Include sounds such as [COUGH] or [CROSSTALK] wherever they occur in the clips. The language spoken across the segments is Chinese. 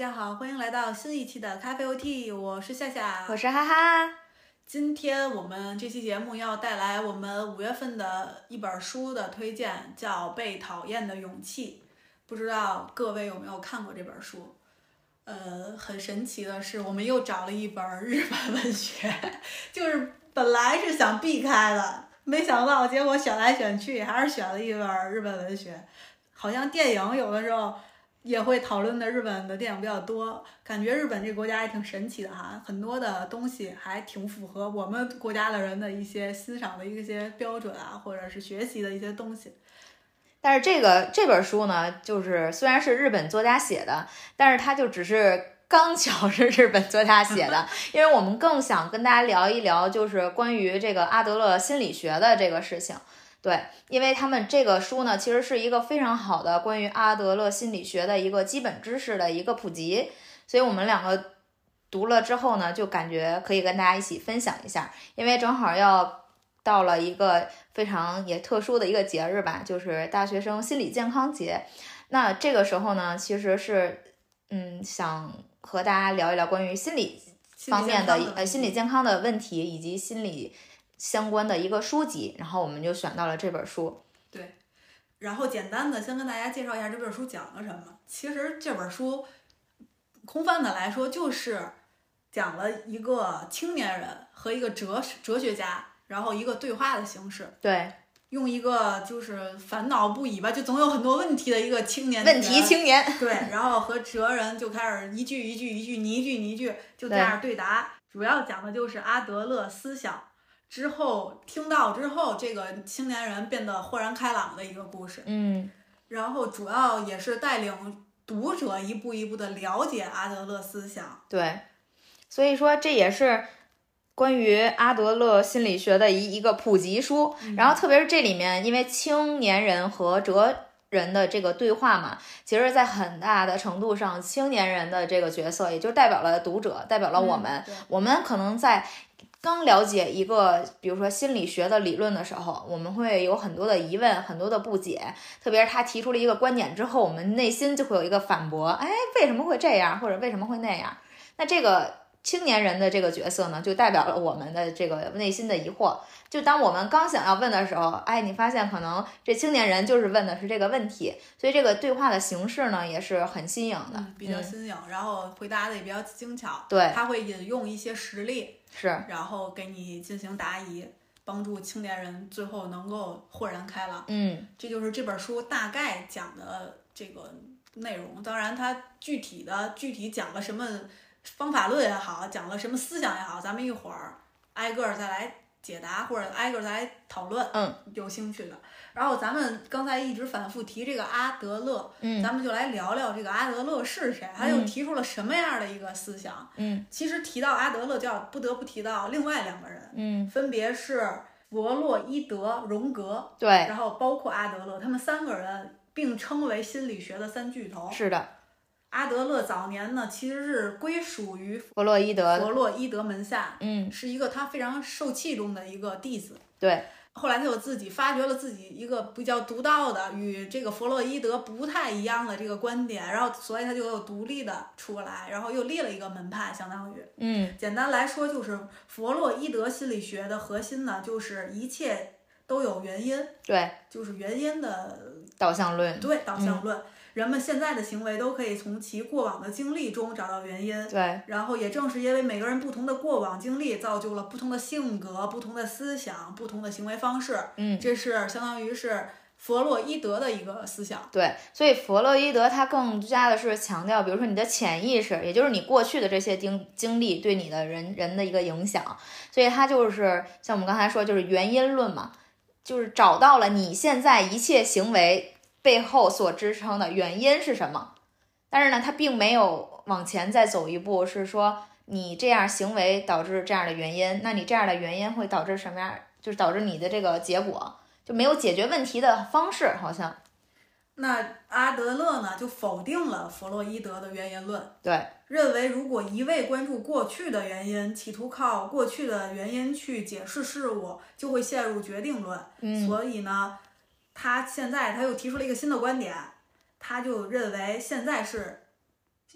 家好，欢迎来到新一期的咖啡 OT，我是夏夏，我是哈哈。今天我们这期节目要带来我们五月份的一本书的推荐，叫《被讨厌的勇气》。不知道各位有没有看过这本书？呃，很神奇的是，我们又找了一本日本文学，[LAUGHS] 就是本来是想避开的，没想到结果选来选去还是选了一本日本文学。好像电影有的时候。也会讨论的日本的电影比较多，感觉日本这个国家也挺神奇的哈，很多的东西还挺符合我们国家的人的一些欣赏的一些标准啊，或者是学习的一些东西。但是这个这本书呢，就是虽然是日本作家写的，但是它就只是刚巧是日本作家写的，[LAUGHS] 因为我们更想跟大家聊一聊，就是关于这个阿德勒心理学的这个事情。对，因为他们这个书呢，其实是一个非常好的关于阿德勒心理学的一个基本知识的一个普及，所以我们两个读了之后呢，就感觉可以跟大家一起分享一下。因为正好要到了一个非常也特殊的一个节日吧，就是大学生心理健康节。那这个时候呢，其实是嗯，想和大家聊一聊关于心理方面的呃心理健康的问题以及心理。相关的一个书籍，然后我们就选到了这本书。对，然后简单的先跟大家介绍一下这本书讲了什么。其实这本书空泛的来说，就是讲了一个青年人和一个哲哲学家，然后一个对话的形式。对，用一个就是烦恼不已吧，就总有很多问题的一个青年。问题青年。对，然后和哲人就开始一句一句一句，你一句你一句，就这样对答。主要讲的就是阿德勒思想。之后听到之后，这个青年人变得豁然开朗的一个故事。嗯，然后主要也是带领读者一步一步的了解阿德勒思想。对，所以说这也是关于阿德勒心理学的一一个普及书。然后特别是这里面，因为青年人和哲人的这个对话嘛，其实，在很大的程度上，青年人的这个角色也就代表了读者，代表了我们。我们可能在。刚了解一个，比如说心理学的理论的时候，我们会有很多的疑问，很多的不解。特别是他提出了一个观点之后，我们内心就会有一个反驳：哎，为什么会这样，或者为什么会那样？那这个青年人的这个角色呢，就代表了我们的这个内心的疑惑。就当我们刚想要问的时候，哎，你发现可能这青年人就是问的是这个问题，所以这个对话的形式呢也是很新颖的，比较新颖，然后回答的也比较精巧。对，他会引用一些实例，是，然后给你进行答疑，帮助青年人最后能够豁然开朗。嗯，这就是这本书大概讲的这个内容。当然，它具体的具体讲了什么方法论也好，讲了什么思想也好，咱们一会儿挨个再来。解答或者挨个来讨论，嗯，有兴趣的。然后咱们刚才一直反复提这个阿德勒，嗯，咱们就来聊聊这个阿德勒是谁，他又提出了什么样的一个思想？嗯，其实提到阿德勒，就要不得不提到另外两个人，嗯，分别是弗洛伊德、荣格，对，然后包括阿德勒，他们三个人并称为心理学的三巨头。是的。阿德勒早年呢，其实是归属于弗洛伊德弗洛伊德门下，嗯，是一个他非常受器重的一个弟子。对，后来他又自己发掘了自己一个比较独到的与这个弗洛伊德不太一样的这个观点，然后所以他就又独立的出来，然后又立了一个门派，相当于，嗯，简单来说就是弗洛伊德心理学的核心呢，就是一切都有原因，对，就是原因的导向论，对，导向论。人们现在的行为都可以从其过往的经历中找到原因。对，然后也正是因为每个人不同的过往经历，造就了不同的性格、不同的思想、不同的行为方式。嗯，这是相当于是弗洛伊德的一个思想。对，所以弗洛伊德他更加的是强调，比如说你的潜意识，也就是你过去的这些经经历对你的人人的一个影响。所以他就是像我们刚才说，就是原因论嘛，就是找到了你现在一切行为。背后所支撑的原因是什么？但是呢，他并没有往前再走一步，是说你这样行为导致这样的原因，那你这样的原因会导致什么样？就是导致你的这个结果就没有解决问题的方式，好像。那阿德勒呢，就否定了弗洛伊德的原因论，对，认为如果一味关注过去的原因，企图靠过去的原因去解释事物，就会陷入决定论。嗯，所以呢。他现在他又提出了一个新的观点，他就认为现在是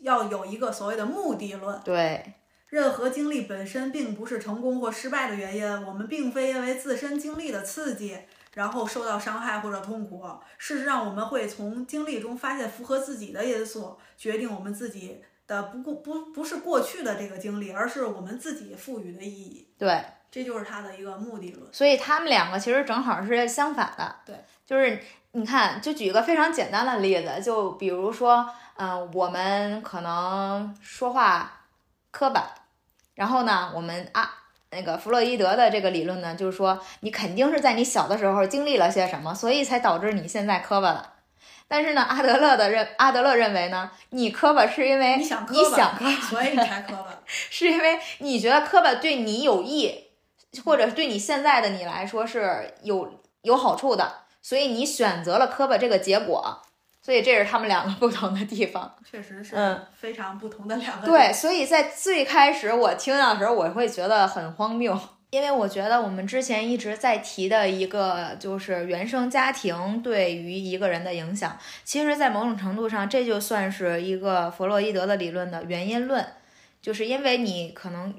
要有一个所谓的目的论。对，任何经历本身并不是成功或失败的原因，我们并非因为自身经历的刺激，然后受到伤害或者痛苦。事实上，我们会从经历中发现符合自己的因素，决定我们自己的不过不不是过去的这个经历，而是我们自己赋予的意义。对，这就是他的一个目的论。所以他们两个其实正好是相反的。对，就是你看，就举一个非常简单的例子，就比如说，嗯、我们可能说话磕巴，然后呢，我们啊。那个弗洛伊德的这个理论呢，就是说你肯定是在你小的时候经历了些什么，所以才导致你现在磕巴了。但是呢，阿德勒的认阿德勒认为呢，你磕巴是因为你想磕巴，你想磕巴，所以你才磕巴。[LAUGHS] 是因为你觉得磕巴对你有益，或者对你现在的你来说是有有好处的，所以你选择了磕巴这个结果。所以这是他们两个不同的地方。确实是嗯非常不同的两个。对，，所以在最开始我听到的时候，我会觉得很荒谬，因为我觉得我们之前一直在提的一个就是原生家庭对于一个人的影响，其实，在某种程度上，这就算是一个弗洛伊德的理论的原因论，就是因为你可能。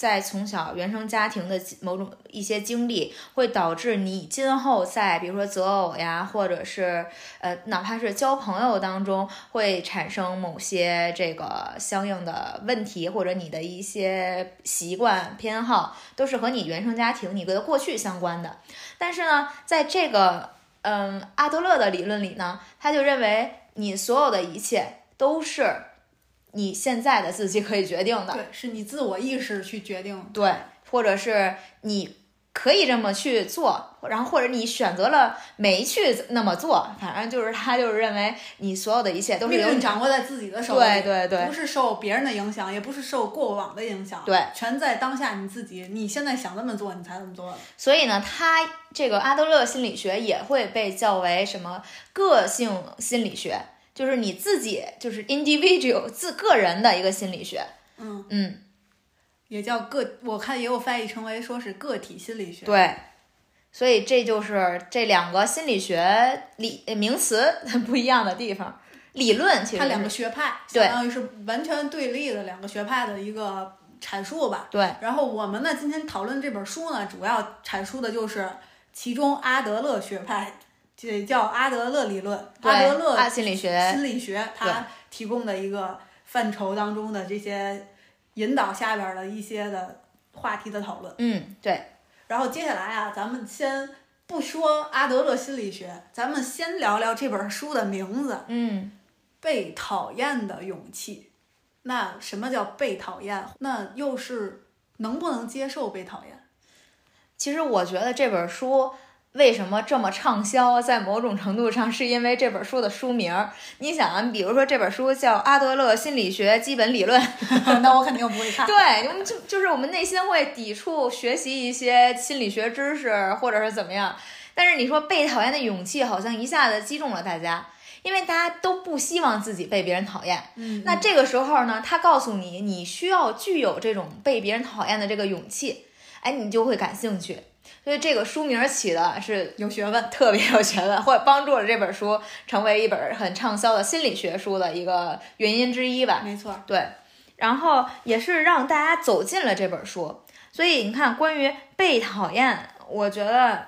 在从小原生家庭的某种一些经历，会导致你今后在比如说择偶呀，或者是呃，哪怕是交朋友当中，会产生某些这个相应的问题，或者你的一些习惯偏好，都是和你原生家庭、你的过去相关的。但是呢，在这个嗯阿德勒的理论里呢，他就认为你所有的一切都是你现在的自己可以决定的。对，是你自我意识去决定。对，或者是你可以这么去做，然后或者你选择了没去那么做，反正就是他就是认为你所有的一切都是你运掌握在自己的手里，对对对不是受别人的影响，也不是受过往的影响，对，全在当下你自己。你现在想这么做，你才这么做的。所以呢，他这个阿德勒心理学也会被叫为什么个性心理学，就是你自己就是 individual 自个人的一个心理学。嗯嗯，也叫个，我看也有翻译成为说是个体心理学。对。所以这就是这两个心理学理呃名词不一样的地方，理论其实它两个学派，对相当于是完全对立的两个学派的一个阐述吧。对然后我们呢，今天讨论这本书呢，主要阐述的就是其中阿德勒学派，这叫阿德勒理论，阿德勒啊心理学心理学它提供的一个范畴当中的这些引导下边的一些的话题的讨论。嗯对然后接下来啊，咱们先不说阿德勒心理学，咱们先聊聊这本书的名字《嗯。被讨厌的勇气》。那什么叫被讨厌？那又是能不能接受被讨厌？其实我觉得这本书为什么这么畅销，在某种程度上是因为这本书的书名儿。你想啊，比如说这本书叫《阿德勒心理学基本理论》，[LAUGHS] 那我肯定不会看。对，我们就就是我们内心会抵触学习一些心理学知识，或者是怎么样。但是你说被讨厌的勇气，好像一下子击中了大家，因为大家都不希望自己被别人讨厌。嗯，那这个时候呢，他告诉你，你需要具有这种被别人讨厌的这个勇气，哎，你就会感兴趣。所以这个书名起的是有学问。特别有学问，或者帮助了这本书成为一本很畅销的心理学书的一个原因之一吧。没错，对，然后也是让大家走进了这本书。所以你看，关于被讨厌，我觉得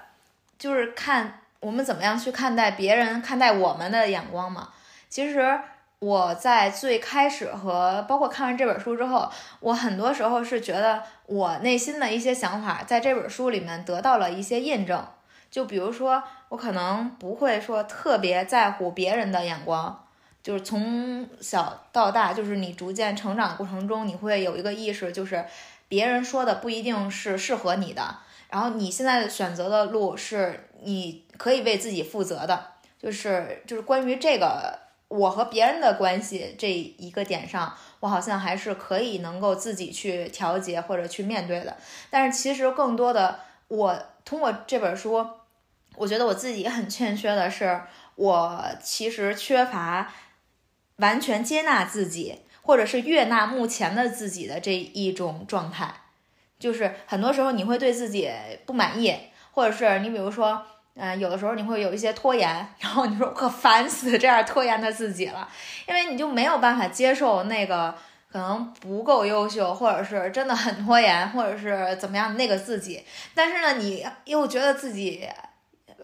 就是看我们怎么样去看待别人、看待我们的眼光嘛。其实我在最开始和包括看完这本书之后，我很多时候是觉得我内心的一些想法在这本书里面得到了一些印证。就比如说，我可能不会说特别在乎别人的眼光，就是从小到大，就是你逐渐成长过程中，你会有一个意识，就是别人说的不一定是适合你的，然后你现在选择的路是你可以为自己负责的，就是就是关于这个我和别人的关系这一个点上，我好像还是可以能够自己去调节或者去面对的。但是其实更多的，我通过这本书，我觉得我自己很欠缺的是，我其实缺乏完全接纳自己，或者是悦纳目前的自己的这一种状态。就是很多时候你会对自己不满意，或者是你比如说，嗯，有的时候你会有一些拖延，然后你说可烦死这样拖延的自己了，因为你就没有办法接受那个可能不够优秀，或者是真的很拖延，或者是怎么样那个自己。但是呢，你又觉得自己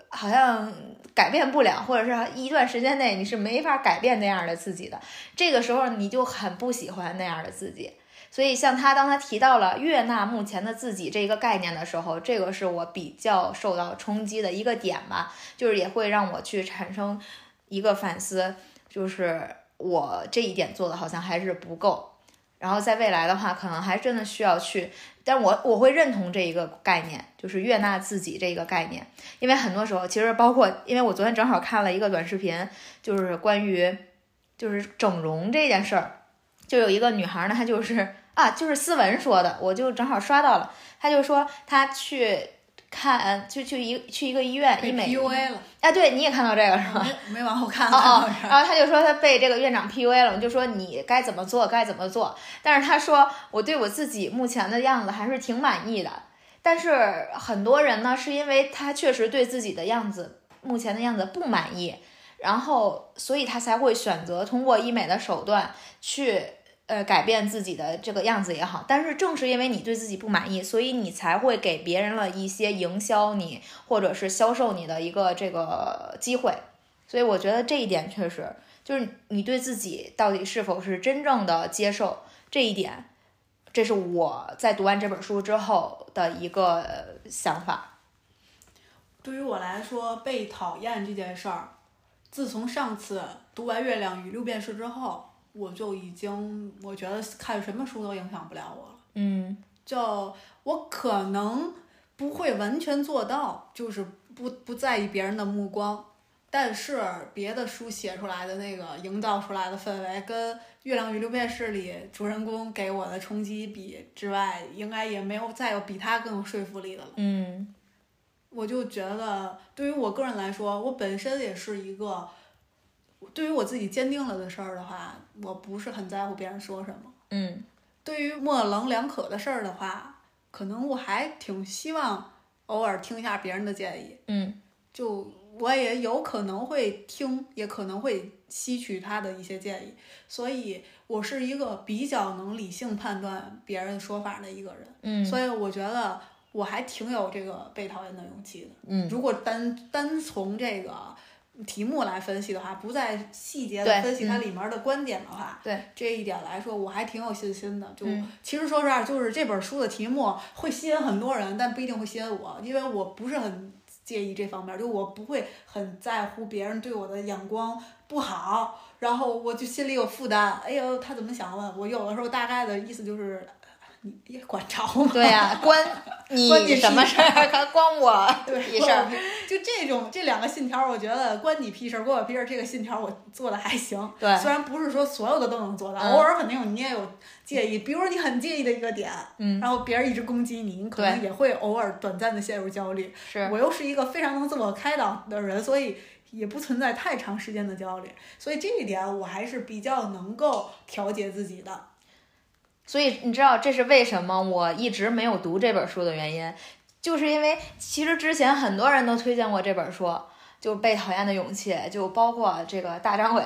好像改变不了，或者是一段时间内你是没法改变那样的自己的。这个时候你就很不喜欢那样的自己。所以，像他当他提到了悦纳目前的自己这一个概念的时候，这个是我比较受到冲击的一个点吧，就是也会让我去产生一个反思，就是我这一点做的好像还是不够。然后在未来的话，可能还真的需要去，但我我会认同这一个概念，就是悦纳自己这个概念，因为很多时候其实包括，因为我昨天正好看了一个短视频，就是关于就是整容这件事儿，就有一个女孩呢，她就是。啊，就是思文说的，我就正好刷到了。她就说她去看，就去一去一个医院医美。PUA 了。哎，对，你也看到这个是吗？没没往后看。哦哦。然后她就说她被这个院长 PUA 了，就说你该怎么做该怎么做。但是她说我对我自己目前的样子还是挺满意的。但是很多人呢，是因为他确实对自己的样子目前的样子不满意，然后所以他才会选择通过医美的手段去。呃，改变自己的这个样子也好，但是正是因为你对自己不满意，所以你才会给别人了一些营销你或者是销售你的一个这个机会。所以我觉得这一点确实就是你对自己到底是否是真正的接受这一点，这是我在读完这本书之后的一个想法。对于我来说，被讨厌这件事儿，自从上次读完《月亮与六便士》之后。我就已经，我觉得看什么书都影响不了我了。嗯，就我可能不会完全做到，就是不不在意别人的目光，但是别的书写出来的那个营造出来的氛围，跟《月亮与六便士》里主人公给我的冲击比之外，应该也没有再有比他更有说服力的了。嗯，我就觉得，对于我个人来说，我本身也是一个。对于我自己坚定了的事儿的话，我不是很在乎别人说什么。嗯，对于模棱两可的事儿的话，可能我还挺希望偶尔听一下别人的建议。嗯，就我也有可能会听，也可能会吸取他的一些建议。所以我是一个比较能理性判断别人说法的一个人。嗯，所以我觉得我还挺有这个被讨厌的勇气的。嗯，如果单单从这个。题目来分析的话，不在细节的分析它里面的观点的话，对这一点来说，我还挺有信心的。就其实说实话，就是这本书的题目会吸引很多人，但不一定会吸引我，因为我不是很介意这方面，就我不会很在乎别人对我的眼光不好，然后我就心里有负担。哎呦，他怎么想的？我有的时候大概的意思就是。你也管着吗？对呀，关 [LAUGHS] 你什么事儿？还 [LAUGHS] 关我屁事儿？就这种这两个信条，我觉得关你屁事儿，关我屁事儿。这个信条我做的还行。对，虽然不是说所有的都能做到，偶尔肯定有你也有介意。比如说你很介意的一个点，嗯，然后别人一直攻击你，你可能也会偶尔短暂的陷入焦虑。是我又是一个非常能自我开导的人，所以也不存在太长时间的焦虑。所以这一点我还是比较能够调节自己的。所以你知道这是为什么我一直没有读这本书的原因，就是因为其实之前很多人都推荐过这本书，就被讨厌的勇气，就包括这个大张伟，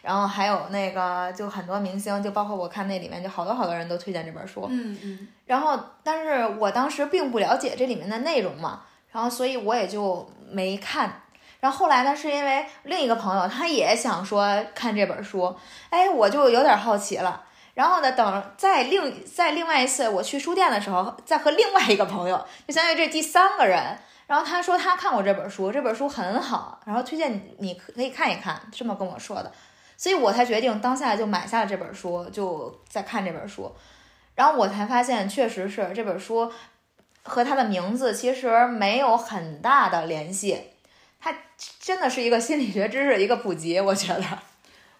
然后还有那个就很多明星，就包括我看那里面就好多好多人都推荐这本书，嗯嗯，然后但是我当时并不了解这里面的内容嘛，然后所以我也就没看，然后后来呢是因为另一个朋友他也想说看这本书，哎，我就有点好奇了。然后呢？等再另再另外一次我去书店的时候，再和另外一个朋友，[LAUGHS] 就相当于这第三个人。然后他说他看过这本书，这本书很好，然后推荐你可以看一看，这么跟我说的。所以我才决定当下就买下了这本书，就在看这本书。然后我才发现，确实是这本书和他的名字其实没有很大的联系。它真的是一个心理学知识一个普及，我觉得。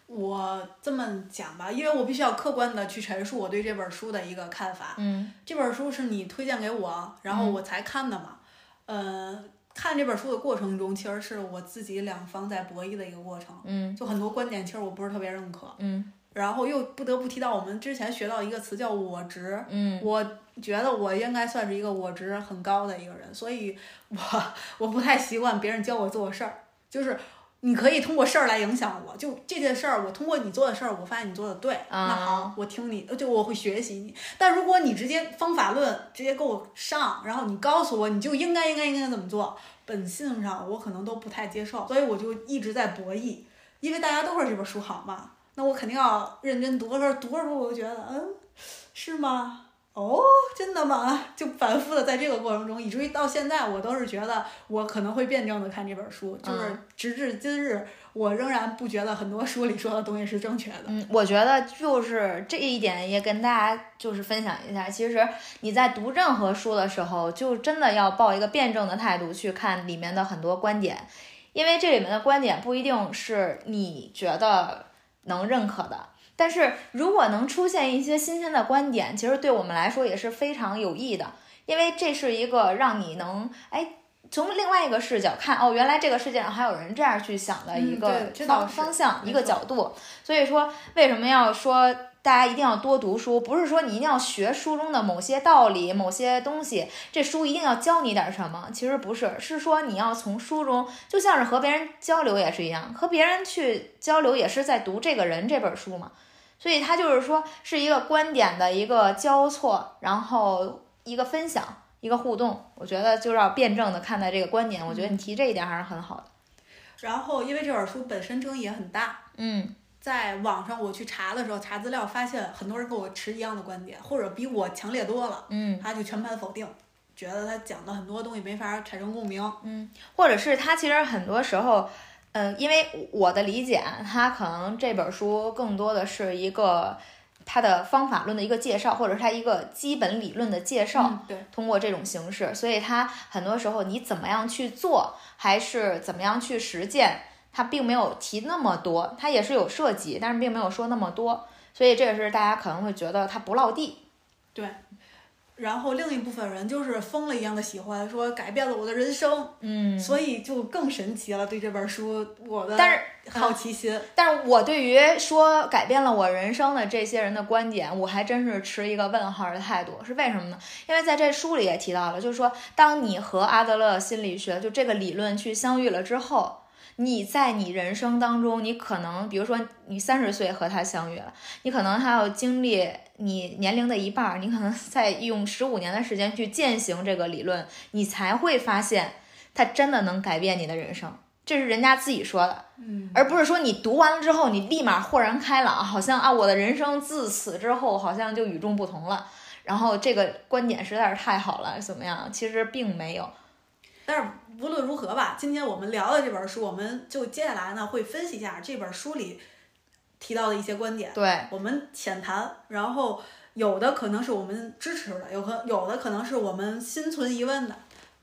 我这么讲吧，因为我必须要客观的去陈述我对这本书的一个看法。嗯，这本书是你推荐给我，然后我才看的嘛。呃，看这本书的过程中，其实是我自己两方在博弈的一个过程。嗯，就很多观点，其实我不是特别认可。嗯，然后又不得不提到我们之前学到一个词叫“我值”。嗯，我觉得我应该算是一个我值很高的一个人，所以我 [LAUGHS] 我不太习惯别人教我做事儿，就是你可以通过事儿来影响我，就这件事儿，我通过你做的事儿，我发现你做的对，那好，我听你，就我会学习你。但如果你直接方法论直接给我上，然后你告诉我你就应该应该应该怎么做，本性上我可能都不太接受，所以我就一直在博弈，因为大家都说这本书好嘛，那我肯定要认真读。可是读着读我就觉得，嗯，是吗？哦，真的吗？[LAUGHS] 就反复的在这个过程中，以至于到现在，我都是觉得我可能会辩证的看这本书，就是直至今日，我仍然不觉得很多书里说的东西是正确的。嗯，我觉得就是这一点也跟大家就是分享一下，其实你在读任何书的时候，就真的要抱一个辩证的态度去看里面的很多观点，因为这里面的观点不一定是你觉得能认可的。但是如果能出现一些新鲜的观点，其实对我们来说也是非常有益的，因为这是一个让你能哎从另外一个视角看哦，原来这个世界上还有人这样去想的一个方方向一个角度。所以说，为什么要说大家一定要多读书？不是说你一定要学书中的某些道理、某些东西，这书一定要教你点什么？其实不是，是说你要从书中，就像是和别人交流也是一样，和别人去交流也是在读这个人这本书嘛。所以它就是说是一个观点的一个交错，然后一个分享，一个互动。我觉得就要辩证的看待这个观点。我觉得你提这一点还是很好的。然后，因为这本书本身争议也很大，嗯，在网上我去查的时候，查资料发现很多人跟我持一样的观点，或者比我强烈多了，嗯，他就全盘否定，觉得他讲的很多东西没法产生共鸣，嗯，或者是他其实很多时候。嗯，因为我的理解，它可能这本书更多的是一个它的方法论的一个介绍，或者是它一个基本理论的介绍。对，通过这种形式，所以它很多时候你怎么样去做，还是怎么样去实践，它并没有提那么多，它也是有涉及，但是并没有说那么多，所以这也是大家可能会觉得它不落地。对。然后另一部分人就是疯了一样的喜欢，说改变了我的人生，嗯，所以就更神奇了。对这本书，我的但是好奇心，但是我对于说改变了我人生的这些人的观点，我还真是持一个问号的态度。是为什么呢？因为在这书里也提到了，就是说，当你和阿德勒心理学就这个理论去相遇了之后。你在你人生当中，你可能，比如说你三十岁和他相遇了，你可能还要经历你年龄的一半，你可能 [LAUGHS] 再用十五年的时间去践行这个理论，你才会发现他真的能改变你的人生。这是人家自己说的，嗯，而不是说你读完了之后你立马豁然开朗，好像啊我的人生自此之后好像就与众不同了。然后这个观点实在是太好了，怎么样？其实并没有。但是无论如何吧，今天我们聊的这本书，我们就接下来呢会分析一下这本书里提到的一些观点。对，我们浅谈，然后有的可能是我们支持的，有可有的可能是我们心存疑问的。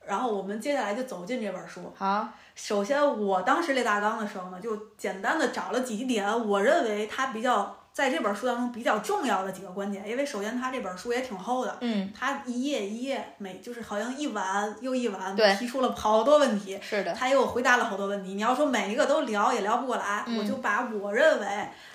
然后我们接下来就走进这本书。好，首先我当时列大纲的时候呢，就简单的找了几点，我认为它比较。在这本书当中比较重要的几个观点，因为首先它这本书也挺厚的，嗯，它一页一页每就是好像一晚又一晚，对，提出了好多问题，是的，他又回答了好多问题。你要说每一个都聊也聊不过来，我就把我认为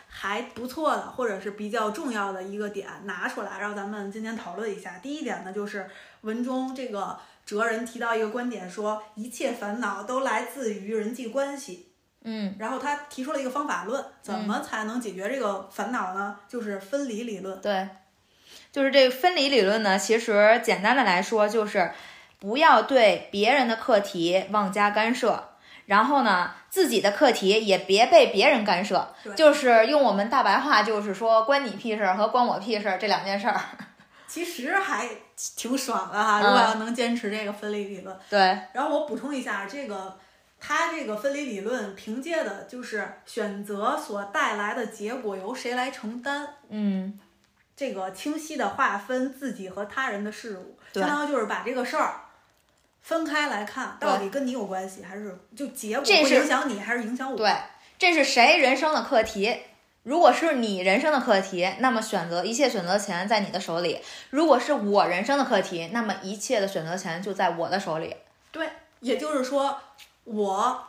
还不错的或者是比较重要的一个点拿出来，让咱们今天讨论一下。第一点呢，就是文中这个哲人提到一个观点，说一切烦恼都来自于人际关系。嗯，然后他提出了一个方法论，怎么才能解决这个烦恼呢？就是分离理论。对，就是这个分离理论呢，其实简单的来说就是不要对别人的课题妄加干涉，然后呢，自己的课题也别被别人干涉。就是用我们大白话，就是说关你屁事儿和关我屁事儿这两件事儿。其实还挺爽的哈，如果要能坚持这个分离理论。对。然后我补充一下这个。他这个分离理论凭借的就是选择所带来的结果由谁来承担，嗯，这个清晰的划分自己和他人的事物，相当于就是把这个事儿分开来看，到底跟你有关系还是就结果会影响你还是影响我？对，这是谁人生的课题？如果是你人生的课题，那么选择一切选择权在你的手里；如果是我人生的课题，那么一切的选择权就在我的手里。对，也就是说。我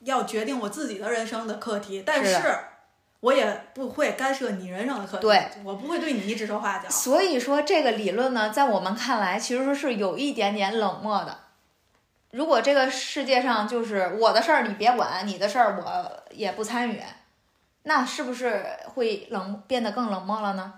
要决定我自己的人生的课题，但是我也不会干涉你人生的课题，对我不会对你指手画脚。所以说，这个理论呢，在我们看来其实是有一点点冷漠的。如果这个世界上就是我的事儿你别管，你的事儿我也不参与，那是不是会冷变得更冷漠了呢？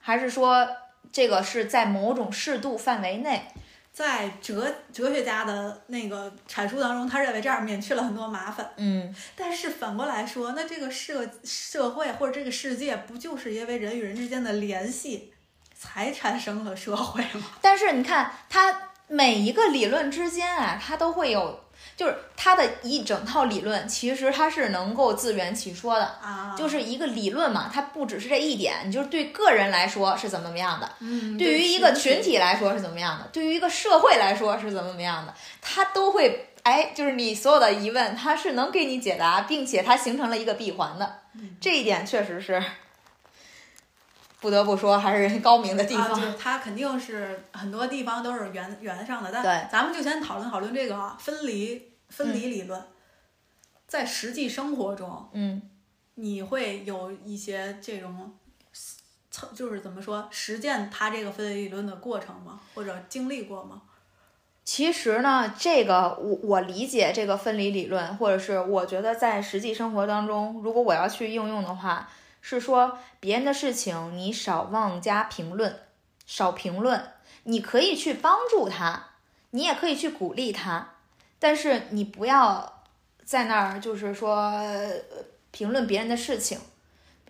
还是说这个是在某种适度范围内？在哲哲学家的那个阐述当中，他认为这样免去了很多麻烦。嗯，但是反过来说，那这个社社会或者这个世界，不就是因为人与人之间的联系，才产生了社会吗？但是你看，它每一个理论之间啊，它都会有，就是它的一整套理论，其实它是能够自圆其说的。啊，就是一个理论嘛，它不只是这一点，你就是对个人来说是怎么怎么样的，嗯，对于一个群体来说是怎么样的，对于一个社会来说是怎么怎么样的，它都会，哎，就是你所有的疑问，它是能给你解答，并且它形成了一个闭环的，这一点确实是不得不说还是人高明的地啊，方。就是它肯定是很多地方都是圆圆上的，但咱们就先讨论讨论这个啊分离分嗯离理论，在实际生活中，嗯，你会有一些这种，就是怎么说实践它这个分离理论的过程吗？或者经历过吗？其实呢，这个我我理解这个分离理论，或者是我觉得在实际生活当中，如果我要去应用的话，是说别人的事情你少妄加评论，少评论，你可以去帮助他，你也可以去鼓励他，但是你不要在那儿就是说评论别人的事情，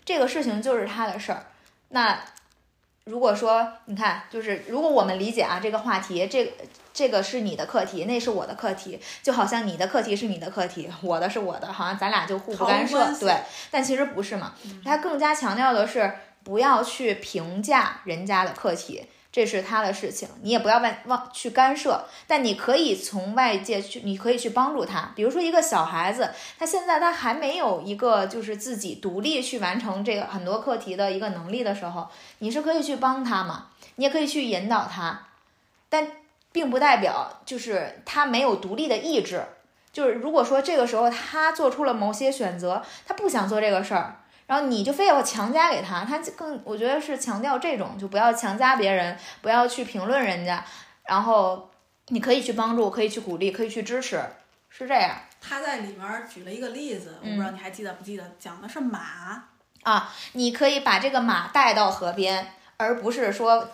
这个事情就是他的事儿，那。如果说你看，就是如果我们理解啊这个话题，这这个是你的课题，那是我的课题，就好像你的课题是你的课题，[LAUGHS] 我的是我的，好像咱俩就互不干涉对。但其实不是嘛，他更加强调的是不要去评价人家的课题，这是他的事情，你也不要外往去干涉，但你可以从外界去，你可以去帮助他。比如说一个小孩子，他现在他还没有一个就是自己独立去完成这个很多课题的一个能力的时候，你是可以去帮他嘛，你也可以去引导他，但并不代表就是他没有独立的意志。就是如果说这个时候他做出了某些选择，他不想做这个事儿，然后你就非要强加给他，他更我觉得是强调这种，就不要强加别人，不要去评论人家，然后你可以去帮助，可以去鼓励，可以去支持，是这样他在里面举了一个例子，我不知道你还记得不记得，讲的是马。啊。你可以把这个马带到河边，而不是说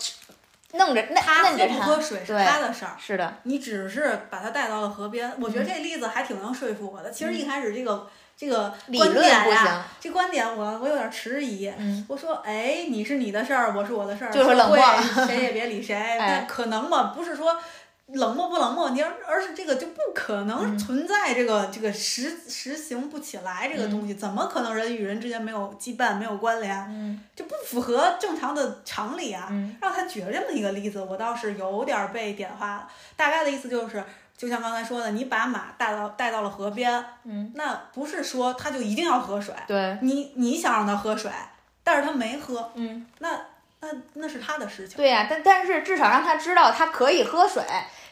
弄着那他。不喝水是他的事儿，是的，你只是把他带到了河边。我觉得嗯这例子还挺能说服我的。其实一开始这个这个理观点呀、行，这观点我我有点迟疑。嗯，我说，哎，你是你的事儿，我是我的事儿，就是冷漠谁也别理谁。[LAUGHS] 哎但可能吧，不是说冷漠不冷漠，你而而是这个就不可能嗯存在这个、这个实实行不起来这个东西，怎么可能人与人之间没有羁绊、没有关联？嗯就不符合正常的常理啊。嗯让他举了这么一个例子，我倒是有点儿被点化了。大概的意思就是，就像刚才说的，你把马带到带到了河边，嗯，那不是说他就一定要喝水，对，你你想让他喝水，但是他没喝，嗯，那那那是他的事情。对呀、但但是至少让他知道他可以喝水，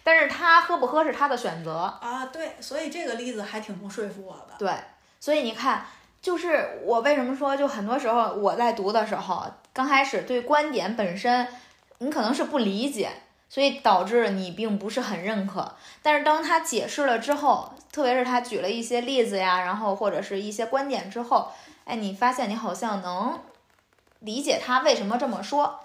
但是他喝不喝是他的选择。啊，对，所以这个例子还挺能说服我的。对，所以你看，就是我为什么说，就很多时候我在读的时候，刚开始对观点本身，你可能是不理解，所以导致你并不是很认可。但是当他解释了之后，特别是他举了一些例子呀，然后或者是一些观点之后，哎，你发现你好像能理解他为什么这么说。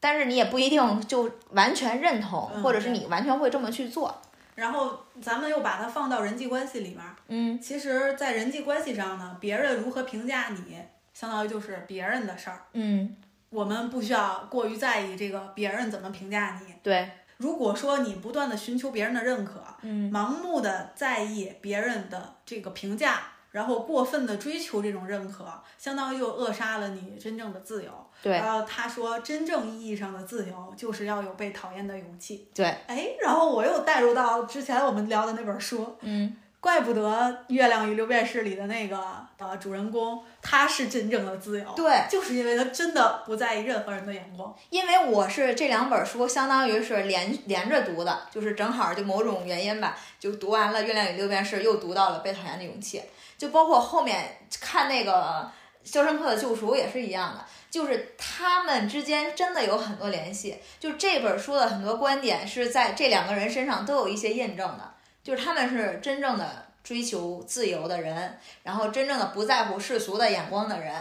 但是你也不一定就完全认同，嗯或者是你完全会这么去做。然后咱们又把它放到人际关系里面儿，嗯其实，在人际关系上呢，别人如何评价你，相当于就是别人的事儿。嗯，我们不需要过于在意这个别人怎么评价你。对，如果说你不断的寻求别人的认可，嗯盲目的在意别人的这个评价，然后过分的追求这种认可，相当于又扼杀了你真正的自由。对。然后他说，真正意义上的自由就是要有被讨厌的勇气。对，哎，然后我又带入到之前我们聊的那本书，嗯。怪不得《月亮与六便士》里的那个呃主人公，他是真正的自由，对，就是因为他真的不在意任何人的眼光。因为我是这两本书相当于是连连着读的，就是正好就某种原因吧，就读完了《月亮与六便士》，又读到了《被讨厌的勇气》，就包括后面看那个《肖申克的救赎》也是一样的，就是他们之间真的有很多联系，就这本书的很多观点是在这两个人身上都有一些印证的。就是他们是真正的追求自由的人，然后真正的不在乎世俗的眼光的人，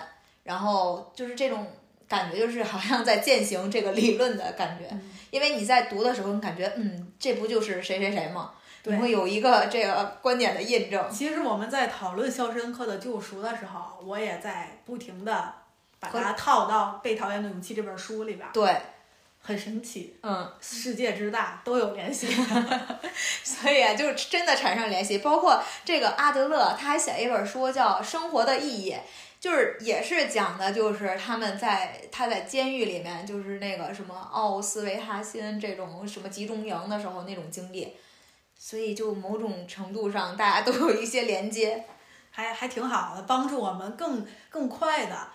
然后就是这种感觉，就是好像在践行这个理论的感觉。因为你在读的时候，你感觉，嗯，这不就是谁谁谁吗？你会有一个这个观点的印证。其实我们在讨论《肖申克的救赎》的时候，我也在不停的把它套到《被讨厌的勇气》这本书里边。对。很神奇，嗯，世界之大都有联系，[LAUGHS] 所以啊，就真的产生联系。包括这个阿德勒，他还写一本书叫《生活的意义》，就是也是讲的，就是他们在他在监狱里面，就是那个什么奥斯维哈辛这种什么集中营的时候那种经历。所以就某种程度上，大家都有一些连接，还还挺好的，帮助我们更更快的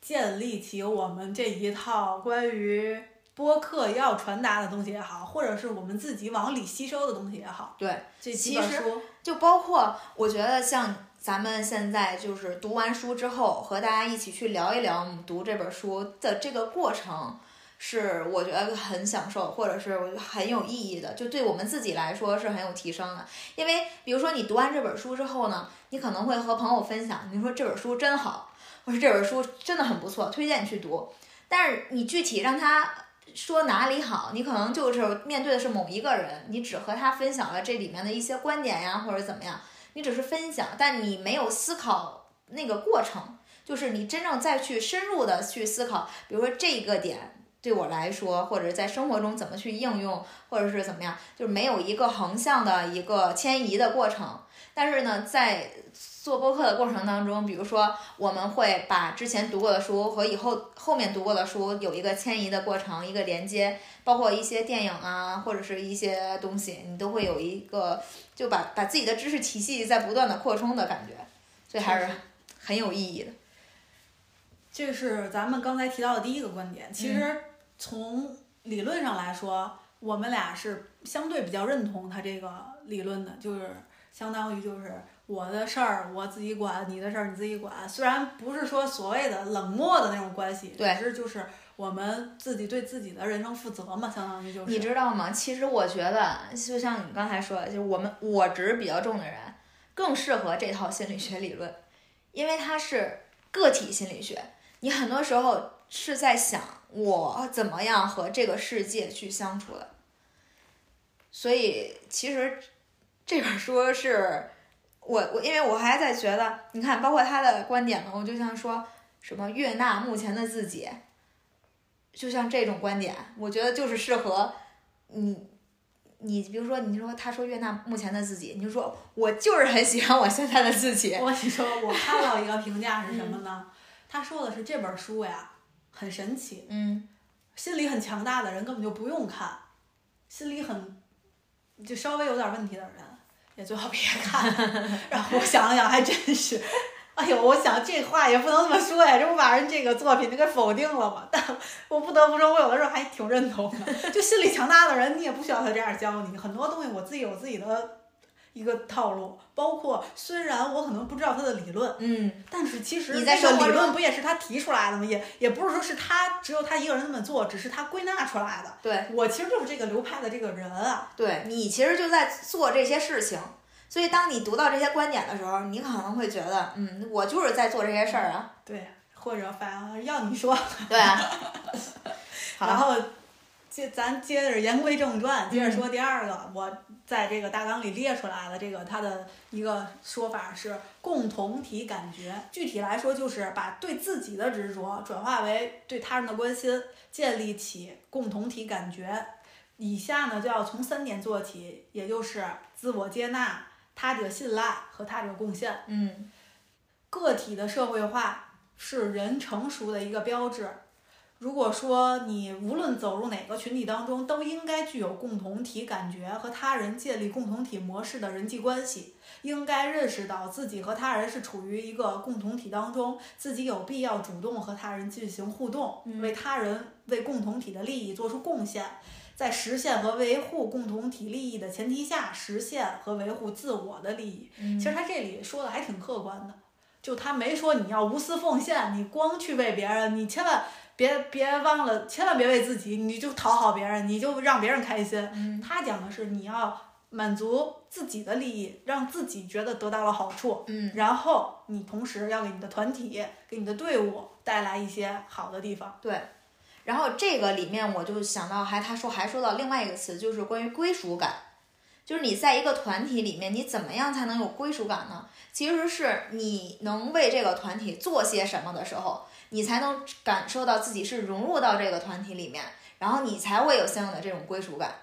建立起我们这一套关于。播客要传达的东西也好，或者是我们自己往里吸收的东西也好，对，这几本书就包括我觉得像咱们现在就是读完书之后，和大家一起去聊一聊我们读这本书的这个过程，是我觉得很享受，或者是很有意义的，就对我们自己来说是很有提升的。因为比如说你读完这本书之后呢，你可能会和朋友分享，你说这本书真好，或者这本书真的很不错，推荐你去读。但是你具体让他。说哪里好，你可能就是面对的是某一个人，你只和他分享了这里面的一些观点呀，或者怎么样，你只是分享，但你没有思考那个过程，就是你真正再去深入的去思考，比如说这个点对我来说，或者是在生活中怎么去应用，或者是怎么样，就是没有一个横向的一个迁移的过程，但是呢，在。做播客的过程当中，比如说我们会把之前读过的书和以后后面读过的书有一个迁移的过程，一个连接，包括一些电影啊，或者是一些东西，你都会有一个就把把自己的知识体系在不断的扩充的感觉，所以还是很有意义的。这是咱们刚才提到的第一个观点。其实从理论上来说，我们俩是相对比较认同他这个理论的，就是相当于就是。我的事儿我自己管，你的事儿你自己管。虽然不是说所谓的冷漠的那种关系，对，是就是我们自己对自己的人生负责嘛，相当于就是。你知道吗？其实我觉得，就像你刚才说的，就是我们我执比较重的人，更适合这套心理学理论，因为它是个体心理学。你很多时候是在想我怎么样和这个世界去相处的，所以其实这本书是。我我因为我还在觉得，你看，包括他的观点嘛，我就像说什么悦纳目前的自己，就像这种观点，我觉得就是适合你，你比如说，你说他说悦纳目前的自己，你就说我就是很喜欢我现在的自己。我跟你说，我看到一个评价是什么呢？他说的是这本书呀，很神奇，嗯，心理很强大的人根本就不用看，心理很就稍微有点问题的人。也最好别看，[LAUGHS] 然后我想想，还真是，哎呦，我想这话也不能这么说呀，这不把人这个作品就给否定了吗？但我不得不说，我有的时候还挺认同的。就心理强大的人，你也不需要他这样教你，很多东西我自己有自己的一个套路。包括虽然我可能不知道他的理论，嗯，但是其实这个理论不也是他提出来的吗？也也不是说是他只有他一个人那么做，只是他归纳出来的。对我其实就是这个流派的这个人啊。对你其实就在做这些事情，所以当你读到这些观点的时候，你可能会觉得，嗯，我就是在做这些事儿啊。对，或者反正要你说。对啊。[LAUGHS] 然后。接咱接着言归正传，接着说第二个，我在这个大纲里列出来了，这个他的一个说法是共同体感觉。具体来说，就是把对自己的执着转化为对他人的关心，建立起共同体感觉。以下呢，就要从三点做起，也就是自我接纳、他者信赖和他者贡献。嗯，个体的社会化是人成熟的一个标志。如果说你无论走入哪个群体当中，都应该具有共同体感觉和他人建立共同体模式的人际关系，应该认识到自己和他人是处于一个共同体当中，自己有必要主动和他人进行互动，为他人为共同体的利益做出贡献，在实现和维护共同体利益的前提下，实现和维护自我的利益。其实他这里说的还挺客观的，就他没说你要无私奉献，你光去为别人，你千万。别别忘了，千万别为自己，你就讨好别人，你就让别人开心。他讲的是你要满足自己的利益，让自己觉得得到了好处。嗯，然后你同时要给你的团体、给你的队伍带来一些好的地方。对。然后这个里面我就想到，还他说还说到另外一个词，就是关于归属感，就是你在一个团体里面，你怎么样才能有归属感呢？其实是你能为这个团体做些什么的时候。你才能感受到自己是融入到这个团体里面，然后你才会有相应的这种归属感。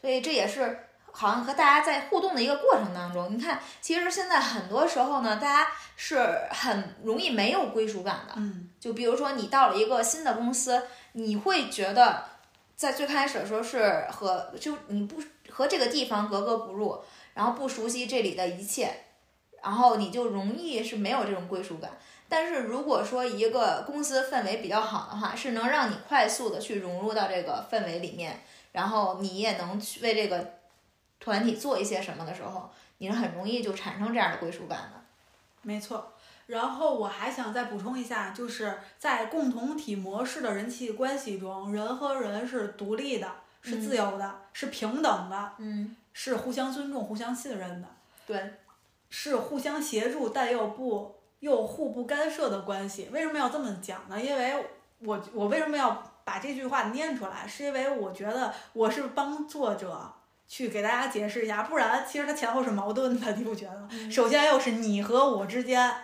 所以这也是好像和大家在互动的一个过程当中，你看，其实现在很多时候呢，大家是很容易没有归属感的。嗯，就比如说你到了一个新的公司，你会觉得在最开始的时候是和就你不和这个地方格格不入，然后不熟悉这里的一切，然后你就容易是没有这种归属感。但是如果说一个公司氛围比较好的话，是能让你快速的去融入到这个氛围里面，然后你也能去为这个团体做一些什么的时候，你是很容易就产生这样的归属感的。没错。然后我还想再补充一下，就是在共同体模式的人际关系中，人和人是独立的，是自由的，是平等的，嗯，是互相尊重、互相信任的，对，是互相协助，但又不。又互不干涉的关系，为什么要这么讲呢？因为我我为什么要把这句话念出来？是因为我觉得我是帮作者去给大家解释一下，不然其实它前后是矛盾的，你不觉得吗？首先又是你和我之间，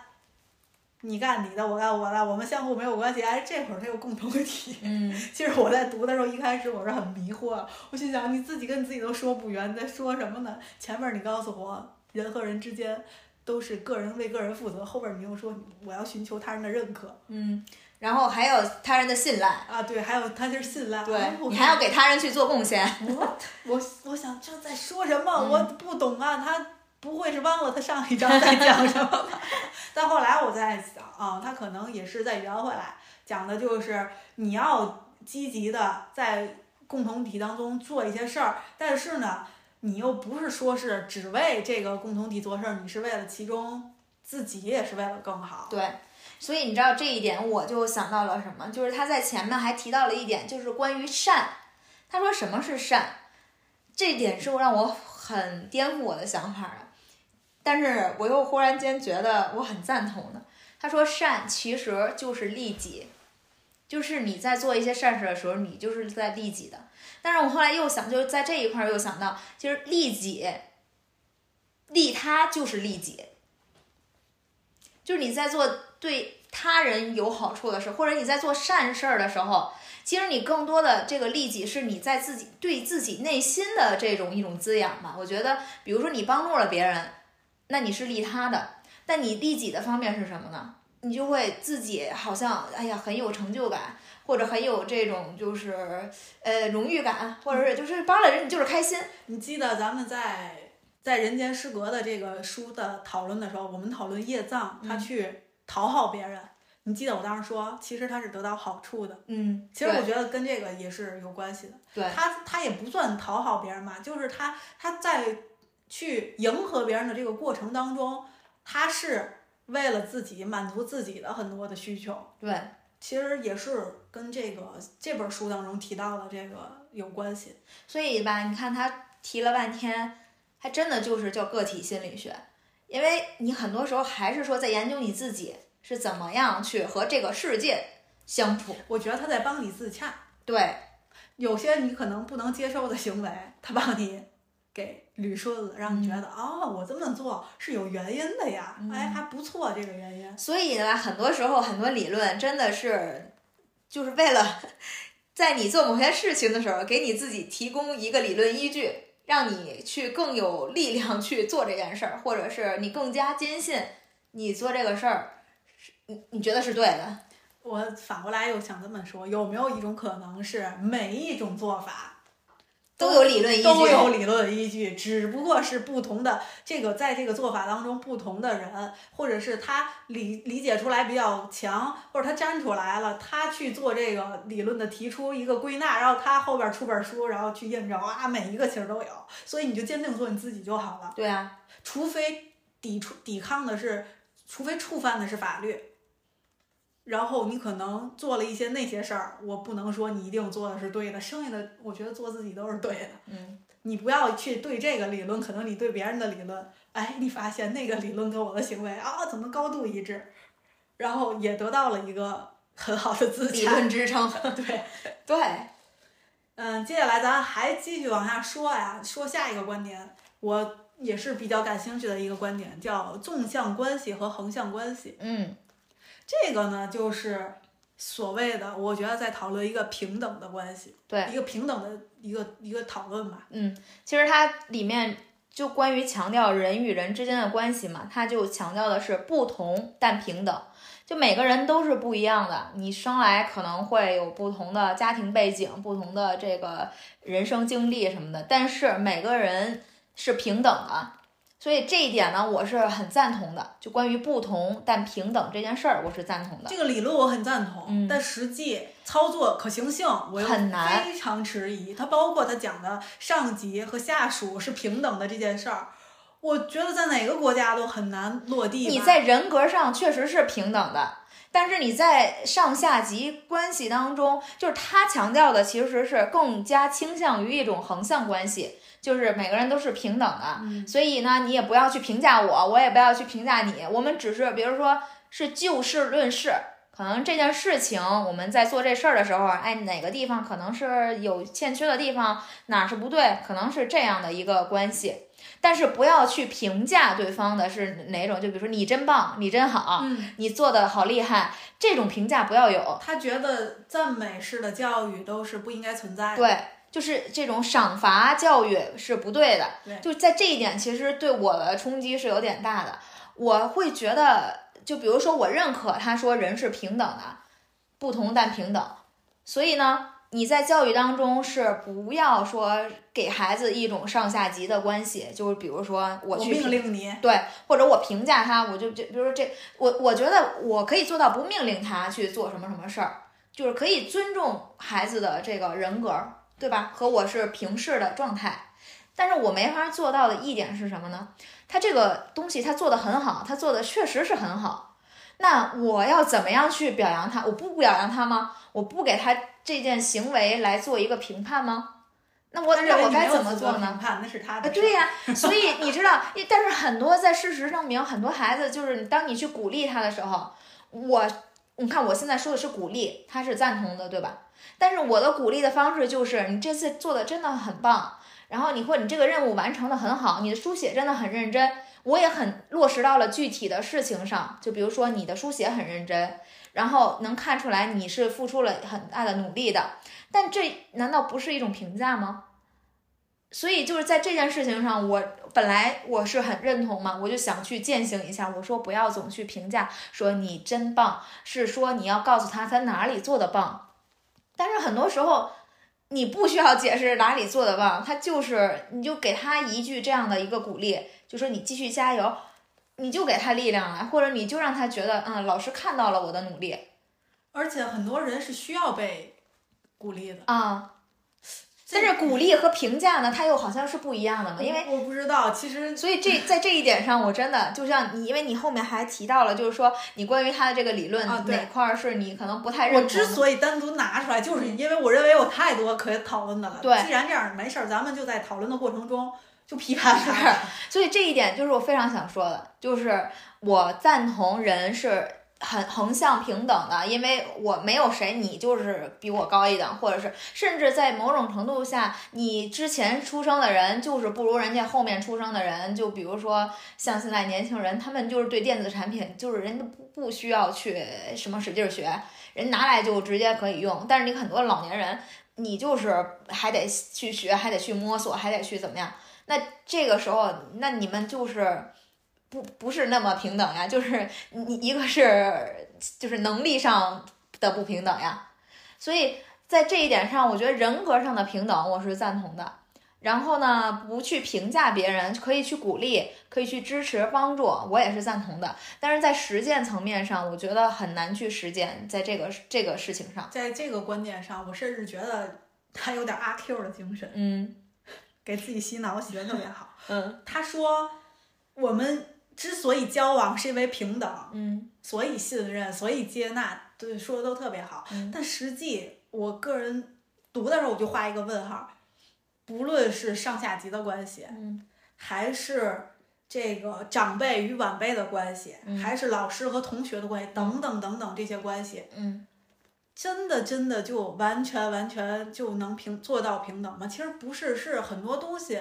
你干你的，我干我的，我们相互没有关系。哎，这会儿它有共同体。嗯，其实我在读的时候，一开始我是很迷惑，我心想你自己跟你自己都说不圆，你在说什么呢？前面你告诉我人和人之间。都是个人为个人负责，后边你又说我要寻求他人的认可，嗯，然后还有他人的信赖啊，对，还有他就是信赖，对，你还要给他人去做贡献。我我我想这在说什么？我不懂啊，他不会是忘了他上一章在讲什么吧？但后来我在想啊，他可能也是在圆回来，讲的就是你要积极的在共同体当中做一些事儿，但是呢。你又不是说是只为这个共同体做事儿，你是为了其中自己也是为了更好。对，所以你知道这一点，我就想到了什么？就是他在前面还提到了一点，就是关于善。他说什么是善？这点是让我很颠覆我的想法的，但是我又忽然间觉得我很赞同的。他说善其实就是利己，就是你在做一些善事的时候，你就是在利己的。但是我后来又想，就在这一块又想到，其实利己，利他就是利己，就是你在做对他人有好处的事，或者你在做善事儿的时候，其实你更多的这个利己是你在自己对自己内心的这种一种滋养嘛。我觉得，比如说你帮助了别人，那你是利他的，但你利己的方面是什么呢？你就会自己好像哎呀很有成就感。或者很有这种就是呃荣誉感，或者是就是帮了人，你就是开心。你记得咱们在在人间失格的这个书的讨论的时候，我们讨论叶藏，他去讨好别人。你记得我当时说，其实他是得到好处的。嗯，其实我觉得跟这个也是有关系的。对，他他也不算讨好别人嘛，就是他他在去迎合别人的这个过程当中，他是为了自己满足自己的很多的需求。对。其实也是跟这个这本书当中提到的这个有关系，所以吧，你看他提了半天，还真的就是叫个体心理学，因为你很多时候还是说在研究你自己是怎么样去和这个世界相处。我觉得他在帮你自洽，对，有些你可能不能接受的行为，他帮你。给捋顺了，让你觉得哦，我这么做是有原因的呀，哎，还不错这个原因。所以呢，很多时候很多理论真的是就是为了在你做某些事情的时候，给你自己提供一个理论依据，让你去更有力量去做这件事儿，或者是你更加坚信你做这个事儿，你你觉得是对的。我反过来又想这么说，有没有一种可能是每一种做法都有理论依据，都有理论依据，只不过是不同的这个在这个做法当中不同的人，或者是他理理解出来比较强，或者他粘出来了，他去做这个理论的提出一个归纳，然后他后边出本书，然后去印证啊，每一个其实都有，所以你就坚定做你自己就好了。对啊，除非抵触抵抗的是，除非触犯的是法律。然后你可能做了一些那些事儿，我不能说你一定做的是对的，剩下的我觉得做自己都是对的。嗯，你不要去对这个理论，可能你对别人的理论，哎，你发现那个理论跟我的行为啊怎么高度一致，然后也得到了一个很好的自理论支撑。对 [LAUGHS] 对，嗯，接下来咱还继续往下说呀，说下一个观点，我也是比较感兴趣的一个观点，叫纵向关系和横向关系。嗯。这个呢，就是所谓的，我觉得在讨论一个平等的关系，对，一个平等的一个一个讨论吧。嗯，其实它里面就关于强调人与人之间的关系嘛，它就强调的是不同但平等，就每个人都是不一样的，你生来可能会有不同的家庭背景、不同的这个人生经历什么的，但是每个人是平等的。所以这一点呢，我是很赞同的。就关于不同但平等这件事儿，我是赞同的。这个理论我很赞同，嗯，但实际操作可行性我又很难，非常迟疑。它包括他讲的上级和下属是平等的这件事儿，我觉得在哪个国家都很难落地。你在人格上确实是平等的，但是你在上下级关系当中，就是他强调的其实是更加倾向于一种横向关系。就是每个人都是平等的，所以呢，你也不要去评价我，我也不要去评价你。我们只是，比如说是就事论事，可能这件事情我们在做这事儿的时候，哎，哪个地方可能是有欠缺的地方，哪是不对，可能是这样的一个关系。但是不要去评价对方的是哪种，就比如说你真棒，你真好，你做的好厉害，这种评价不要有。他觉得赞美式的教育都是不应该存在的。对。就是这种赏罚教育是不对的，就在这一点，其实对我的冲击是有点大的。我会觉得，就比如说，我认可他说人是平等的，不同但平等。所以呢，你在教育当中是不要说给孩子一种上下级的关系，就是比如说我去命令你，对，或者我评价他，我就就比如说这，我我觉得我可以做到不命令他去做什么什么事儿，就是可以尊重孩子的这个人格。对吧？和我是平视的状态，但是我没法做到的一点是什么呢？他这个东西他做的很好，他做的确实是很好。那我要怎么样去表扬他？我不表扬他吗？我不给他这件行为来做一个评判吗？那我那我该怎么做呢？评判那是他的。对呀，所以你知道，但是很多在事实证明，很多孩子就是当你去鼓励他的时候，我你看我现在说的是鼓励，他是赞同的，对吧？但是我的鼓励的方式就是，你这次做的真的很棒，然后你或你这个任务完成的很好，你的书写真的很认真，我也很落实到了具体的事情上，就比如说你的书写很认真，然后能看出来你是付出了很大的努力的，但这难道不是一种评价吗？所以就是在这件事情上，我本来我是很认同嘛，我就想去践行一下，我说不要总去评价，说你真棒，是说你要告诉他他哪里做的棒。但是很多时候，你不需要解释哪里做的棒，他就是你就给他一句这样的一个鼓励，就说你继续加油，你就给他力量了，或者你就让他觉得，嗯，老师看到了我的努力。而且很多人是需要被鼓励的啊。但是鼓励和评价呢，它又好像是不一样的嘛，因为我不知道，其实所以这在这一点上，我真的就像你，因为你后面还提到了，就是说你关于他的这个理论哪块儿是你可能不太认同。我之所以单独拿出来，就是因为我认为有太多可以讨论的了。对，既然这样，没事儿，咱们就在讨论的过程中就批判他。所以这一点就是我非常想说的，就是我赞同人是。很横向平等的，因为我没有谁，你就是比我高一等，或者是甚至在某种程度下，你之前出生的人就是不如人家后面出生的人。就比如说像现在年轻人，他们就是对电子产品，就是人家不不需要去什么使劲学，人拿来就直接可以用。但是你很多老年人，你就是还得去学，还得去摸索，还得去怎么样？那这个时候，那你们就是。不不是那么平等呀，就是你一个是就是能力上的不平等呀。所以在这一点上，我觉得人格上的平等我是赞同的。然后呢，不去评价别人，可以去鼓励，可以去支持、帮助，我也是赞同的。但是在实践层面上，我觉得很难去实践，在这个这个事情上，在这个观点上，我甚至觉得他有点阿 Q 的精神，嗯给自己洗脑洗的特别好。嗯他说，我们之所以交往，是因为平等，嗯所以信任，所以接纳，对，说的都特别好。嗯但实际，我个人读的时候我就画一个问号，不论是上下级的关系，嗯还是这个长辈与晚辈的关系，嗯还是老师和同学的关系，等等等等这些关系，嗯真的真的就完全完全就能平做到平等吗？其实不是，是很多东西。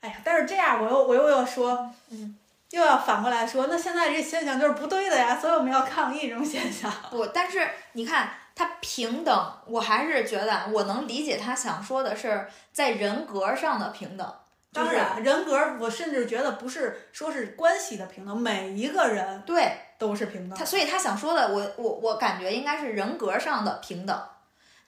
哎呀，但是这样我又我又要说，嗯，又要反过来说，那现在这现象就是不对的呀，所以我们要抗议这种现象。不，但是你看他平等，我还是觉得我能理解他想说的是在人格上的平等。就是当然，人格我甚至觉得不是说是关系的平等，每一个人对都是平等他，。所以他想说的，我我我感觉应该是人格上的平等。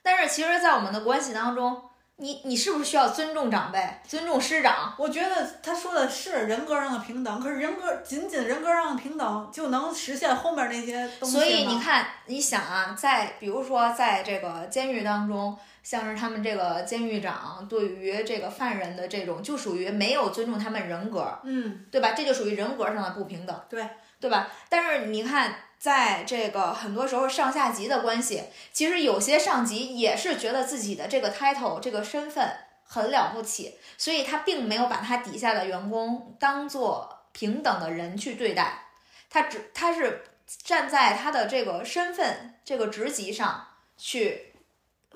但是其实，在我们的关系当中，你你是不是需要尊重长辈、尊重师长？我觉得他说的是人格上的平等，可是人格仅仅人格上的平等就能实现后面那些东西？所以你看，你想啊，在比如说在这个监狱当中，像是他们这个监狱长对于这个犯人的这种，就属于没有尊重他们人格，嗯，对吧？这就属于人格上的不平等，对对吧？但是你看，在这个很多时候上下级的关系，其实有些上级也是觉得自己的这个 title 这个身份很了不起，所以他并没有把他底下的员工当做平等的人去对待，他只他是站在他的这个身份这个职级上去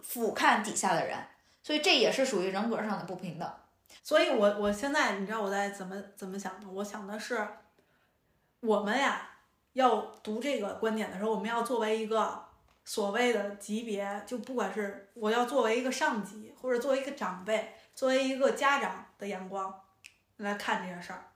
俯瞰底下的人，所以这也是属于人格上的不平等。所以我我现在你知道我在怎么怎么想的？我想的是，我们呀要读这个观点的时候，我们要作为一个所谓的级别，就不管是我要作为一个上级，或者作为一个长辈，作为一个家长的眼光来看这件事儿，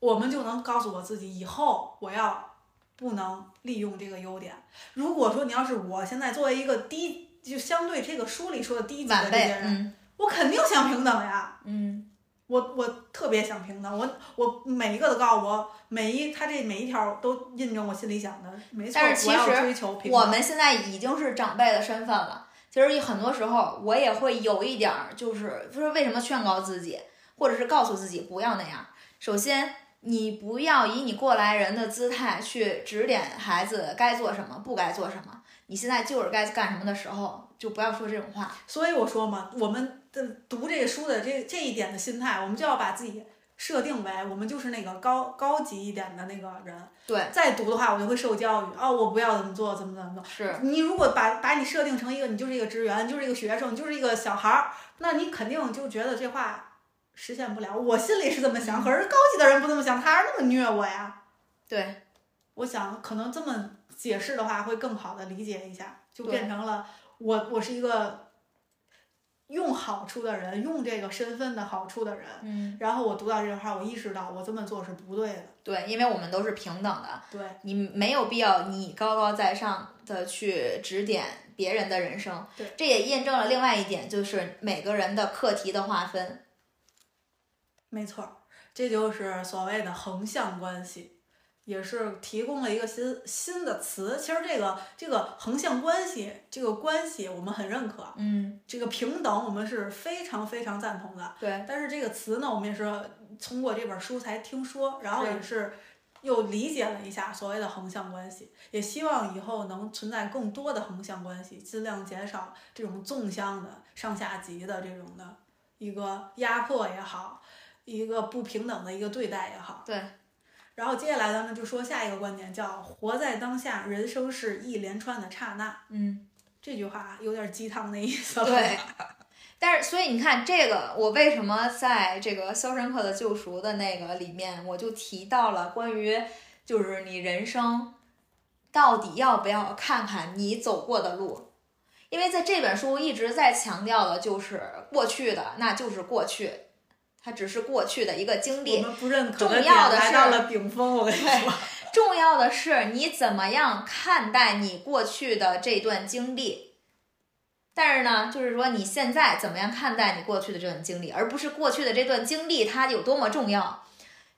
我们就能告诉我自己，以后我要不能利用这个优点。如果说你要是我现在作为一个低，就相对这个书里说的低级的这些，人，嗯我肯定想平等呀。嗯我我特别想平等，我我每一个都告诉我，每一他这每一条都印证我心里想的，没错，但是其实。我们现在已经是长辈的身份了，其实很多时候我也会有一点儿，就是就是为什么劝告自己，或者是告诉自己不要那样。首先，你不要以你过来人的姿态去指点孩子该做什么，不该做什么。你现在就是该干什么的时候，就不要说这种话。所以我说嘛，我们的读这个书的这这一点的心态，我们就要把自己设定为我们就是那个高高级一点的那个人。对，再读的话，我就会受教育哦，我不要怎么做，怎么怎么做。是你如果把把你设定成一个，你就是一个职员，你就是一个学生，你就是一个小孩儿，那你肯定就觉得这话实现不了。我心里是这么想，可是高级的人不这么想，他还是那么虐我呀。对，我想可能这么解释的话，会更好的理解一下，就变成了我我是一个用好处的人，用这个身份的好处的人。嗯，然后我读到这句话，我意识到我这么做是不对的。对，因为我们都是平等的，对，你没有必要你高高在上的去指点别人的人生。对，这也验证了另外一点，就是每个人的课题的划分。没错儿，这就是所谓的横向关系，也是提供了一个新新的词。其实这个这个横向关系，这个关系我们很认可，嗯，这个平等我们是非常非常赞同的。对，但是这个词呢，我们也是通过这本书才听说，然后也是又理解了一下所谓的横向关系，也希望以后能存在更多的横向关系，尽量减少这种纵向的上下级的这种的一个压迫也好，一个不平等的一个对待也好。对。然后接下来咱们就说下一个观点，叫活在当下，人生是一连串的刹那。嗯，这句话有点鸡汤的意思了。对。[LAUGHS] 但是，所以你看，这个我为什么在这个《肖申克的救赎》的那个里面，我就提到了关于，就是你人生到底要不要看看你走过的路，因为在这本书一直在强调的就是过去的，那就是过去，它只是过去的一个经历我。们不认可重要的是到了顶峰，我跟你说。重要的是你怎么样看待你过去的这段经历。但是呢，就是说你现在怎么样看待你过去的这段经历，而不是过去的这段经历它有多么重要，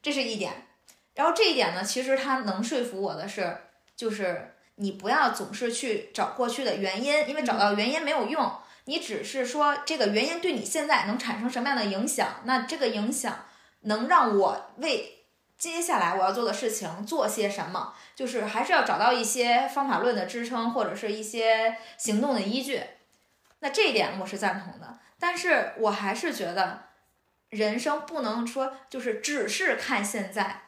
这是一点。然后这一点呢，其实它能说服我的是，就是你不要总是去找过去的原因，因为找到原因没有用。你只是说这个原因对你现在能产生什么样的影响，那这个影响能让我为接下来我要做的事情做些什么，就是还是要找到一些方法论的支撑，或者是一些行动的依据。那这一点我是赞同的，但是我还是觉得人生不能说就是只是看现在，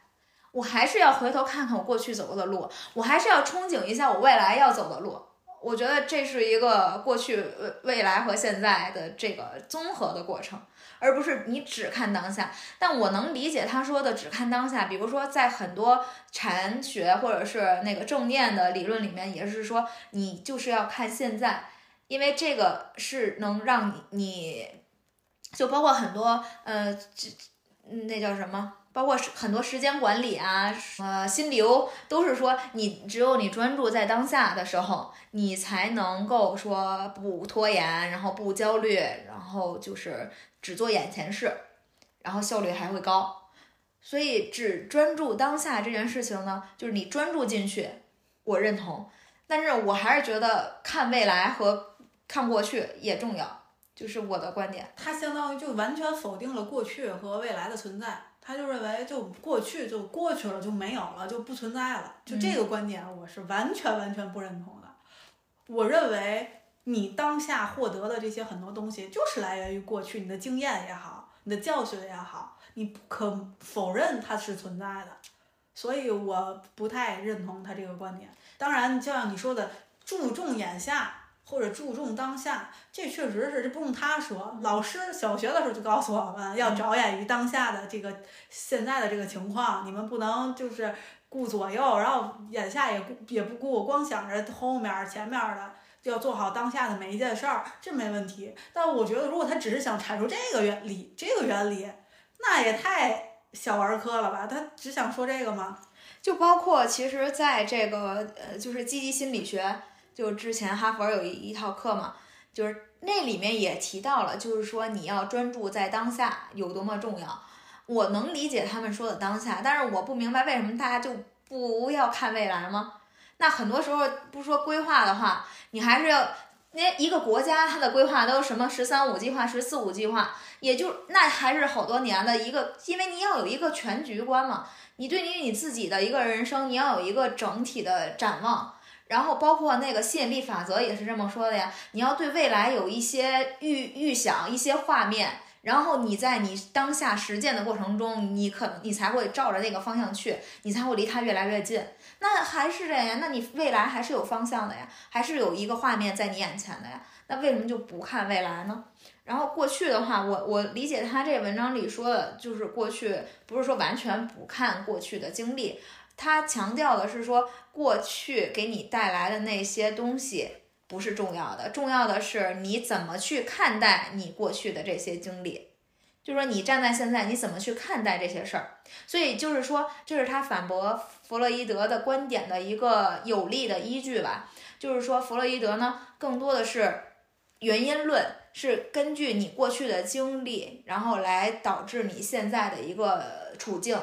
我还是要回头看看我过去走过的路，我还是要憧憬一下我未来要走的路。我觉得这是一个过去、未未来和现在的这个综合的过程，而不是你只看当下。但我能理解他说的只看当下，比如说在很多禅学或者是那个正念的理论里面，也是说你就是要看现在，因为这个是能让你，你就包括很多呃，这那叫什么？包括很多时间管理啊，呃，心流都是说，你只有你专注在当下的时候，你才能够说不拖延，然后不焦虑，然后就是只做眼前事，然后效率还会高。所以，只专注当下这件事情呢，就是你专注进去，我认同。但是我还是觉得看未来和看过去也重要，就是我的观点。它相当于就完全否定了过去和未来的存在。他就认为，就过去就过去了，就没有了，就不存在了。就这个观点，我是完全完全不认同的。我认为，你当下获得的这些很多东西，就是来源于过去你的经验也好，你的教训也好，你不可否认它是存在的。所以，我不太认同他这个观点。当然，就像你说的，注重眼下。或者注重当下，这确实是这不用他说，老师小学的时候就告诉我们要着眼于当下的这个现在的这个情况，你们不能就是顾左右，然后眼下也顾也不顾，光想着后面前面的，要做好当下的每一件事儿，这没问题。但我觉得，如果他只是想阐述这个原理，这个原理，那也太小儿科了吧？他只想说这个吗？就包括其实在这个呃，就是积极心理学。就之前哈佛有一一套课嘛，就是那里面也提到了，就是说你要专注在当下有多么重要。我能理解他们说的当下，但是我不明白为什么大家就不要看未来吗？那很多时候不说规划的话，你还是要那一个国家它的规划都什么“十三五”计划、“十四五”计划，也就那还是好多年的一个，因为你要有一个全局观嘛，你对于你自己的一个人生，你要有一个整体的展望。然后包括那个吸引力法则也是这么说的呀，你要对未来有一些预预想，一些画面，然后你在你当下实践的过程中，你可能你才会照着那个方向去，你才会离它越来越近。那还是这样，那你未来还是有方向的呀，还是有一个画面在你眼前的呀。那为什么就不看未来呢？然后过去的话，我我理解他这文章里说的就是过去，不是说完全不看过去的经历。他强调的是说，过去给你带来的那些东西不是重要的，重要的是你怎么去看待你过去的这些经历。就说你站在现在，你怎么去看待这些事儿？所以就是说，这是他反驳弗洛伊德的观点的一个有力的依据吧。就是说，弗洛伊德呢，更多的是原因论，是根据你过去的经历，然后来导致你现在的一个处境。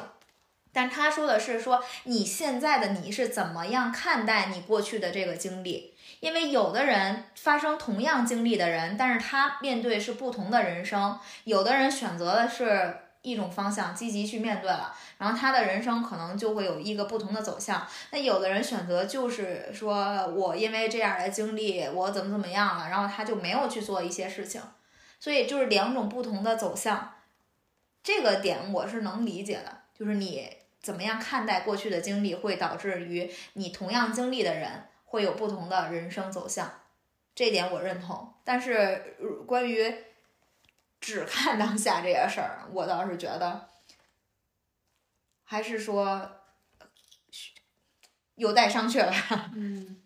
但他说的是说你现在的你是怎么样看待你过去的这个经历？因为有的人发生同样经历的人，但是他面对是不同的人生。有的人选择的是一种方向，积极去面对了，然后他的人生可能就会有一个不同的走向。那有的人选择就是说我因为这样的经历，我怎么怎么样了，然后他就没有去做一些事情。所以就是两种不同的走向，这个点我是能理解的，就是你。怎么样看待过去的经历，会导致于你同样经历的人会有不同的人生走向，这点我认同。但是关于只看当下这件事儿，我倒是觉得还是说有待商榷吧。[LAUGHS] 嗯，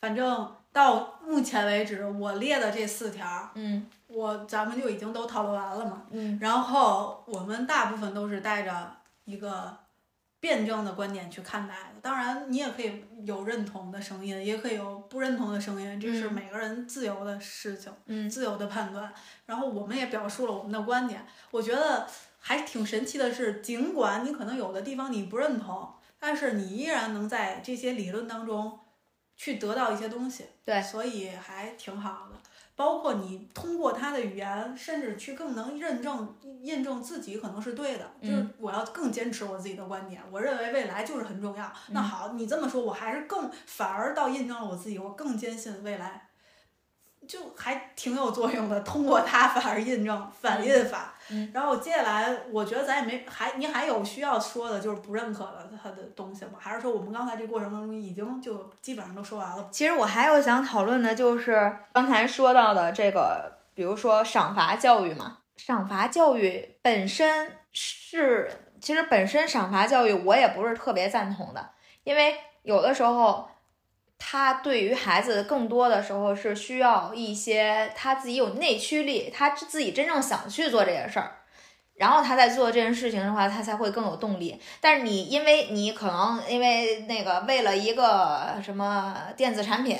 反正到目前为止，我列的这四条，嗯，我咱们就已经都讨论完了嘛。嗯，然后我们大部分都是带着一个。辩证的观点去看待的。当然，你也可以有认同的声音，也可以有不认同的声音，这是嗯每个人自由的事情，嗯自由的判断。然后我们也表述了我们的观点。我觉得还挺神奇的是，尽管你可能有的地方你不认同，但是你依然能在这些理论当中去得到一些东西。对所以还挺好的。包括你通过他的语言，甚至去更能认证、印证自己可能是对的。就是嗯我要更坚持我自己的观点，我认为未来就是很重要。那嗯好，你这么说，我还是更反而倒印证了我自己，我更坚信未来，就还挺有作用的。通过它反而印证反印法。嗯然后接下来，我觉得咱也没还您还有需要说的，就是不认可的他的东西吗？还是说我们刚才这过程当中已经就基本上都说完了？其实我还有想讨论的，就是刚才说到的这个，比如说赏罚教育嘛。赏罚教育本身是，其实本身赏罚教育我也不是特别赞同的，因为有的时候，他对于孩子更多的时候是需要一些他自己有内驱力，他自己真正想去做这件事儿。然后他在做这件事情的话，他才会更有动力。但是你因为你可能因为那个为了一个什么电子产品，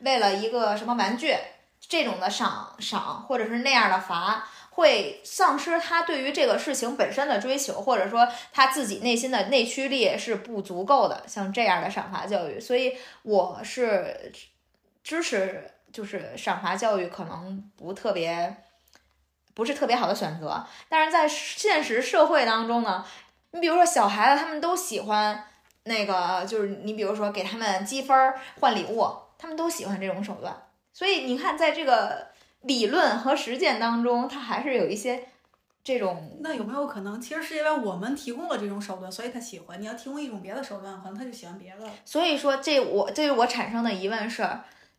为了一个什么玩具，这种的赏赏或者是那样的罚，会丧失他对于这个事情本身的追求，或者说他自己内心的内驱力是不足够的。像这样的赏罚教育，所以我是支持，就是赏罚教育可能不特别。不是特别好的选择，但是在现实社会当中呢，你比如说小孩子他们都喜欢那个，就是你比如说给他们积分换礼物，他们都喜欢这种手段。所以你看，在这个理论和实践当中，它还是有一些这种那有没有可能，其实是因为我们提供了这种手段，所以他喜欢？你要提供一种别的手段，可能他就喜欢别的。所以说，这我这是我产生的疑问是，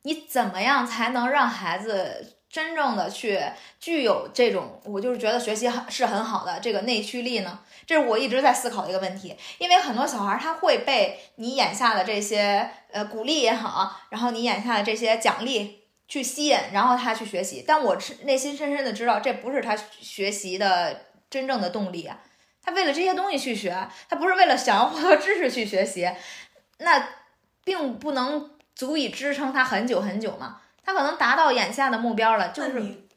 你怎么样才能让孩子真正的去具有这种，我就是觉得学习很是很好的这个内驱力呢？这是我一直在思考的一个问题。因为很多小孩儿他会被你眼下的这些呃鼓励也好，然后你眼下的这些奖励去吸引，然后他去学习。但我是内心深深的知道，这不是他学习的真正的动力啊。他为了这些东西去学，他不是为了想要获得知识去学习，那并不能足以支撑他很久很久嘛。他可能达到眼下的目标了，就是你，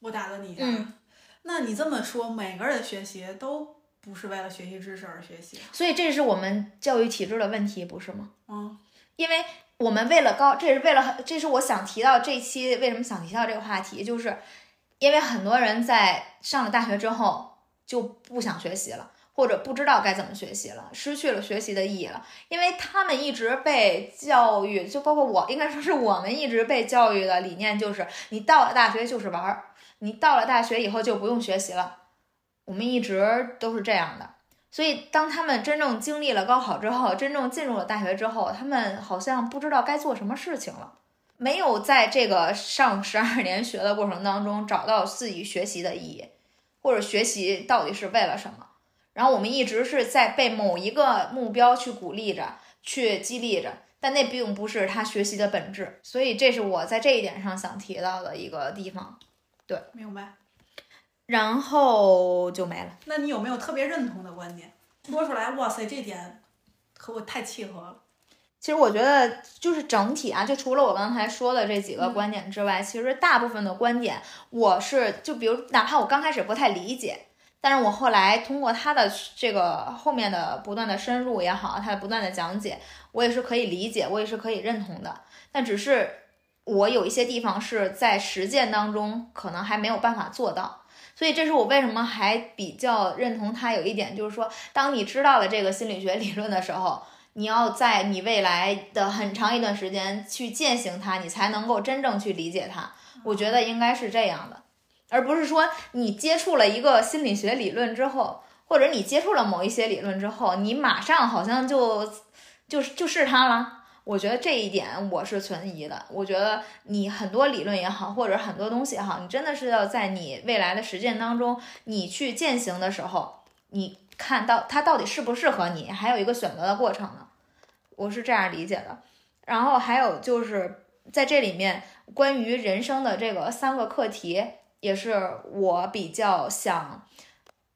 我打断你一下，嗯那你这么说，每个人的学习都不是为了学习知识而学习，所以这是我们教育体制的问题，不是吗？嗯，因为我们为了高，这是为了，这是我想提到这一期为什么想提到这个话题，就是因为很多人在上了大学之后就不想学习了，或者不知道该怎么学习了，失去了学习的意义了，因为他们一直被教育，就包括我，应该说是我们一直被教育的理念就是，你到了大学就是玩儿，你到了大学以后就不用学习了，我们一直都是这样的。所以，当他们真正经历了高考之后，真正进入了大学之后，他们好像不知道该做什么事情了，没有在这个上十二年学的过程当中找到自己学习的意义，或者学习到底是为了什么。然后我们一直是在被某一个目标去鼓励着，去激励着，但那并不是他学习的本质。所以，这是我在这一点上想提到的一个地方。对明白。然后就没了。那你有没有特别认同的观点？说出来，哇塞，这点和我太契合了。其实我觉得就是整体啊，就除了我刚才说的这几个观点之外，其实大部分的观点我是就比如哪怕我刚开始不太理解，但是我后来通过他的这个后面的不断的深入也好，他的不断的讲解，我也是可以理解，我也是可以认同的。但只是我有一些地方是在实践当中可能还没有办法做到。所以这是我为什么还比较认同他有一点，就是说，当你知道了这个心理学理论的时候，你要在你未来的很长一段时间去践行它，你才能够真正去理解它。我觉得应该是这样的，而不是说你接触了一个心理学理论之后，或者你接触了某一些理论之后，你马上好像就就就是它了。我觉得这一点我是存疑的。我觉得你很多理论也好，或者很多东西也好，你真的是要在你未来的实践当中，你去践行的时候，你看到它到底适不适合你，还有一个选择的过程呢。我是这样理解的。然后还有就是在这里面关于人生的这个三个课题，也是我比较想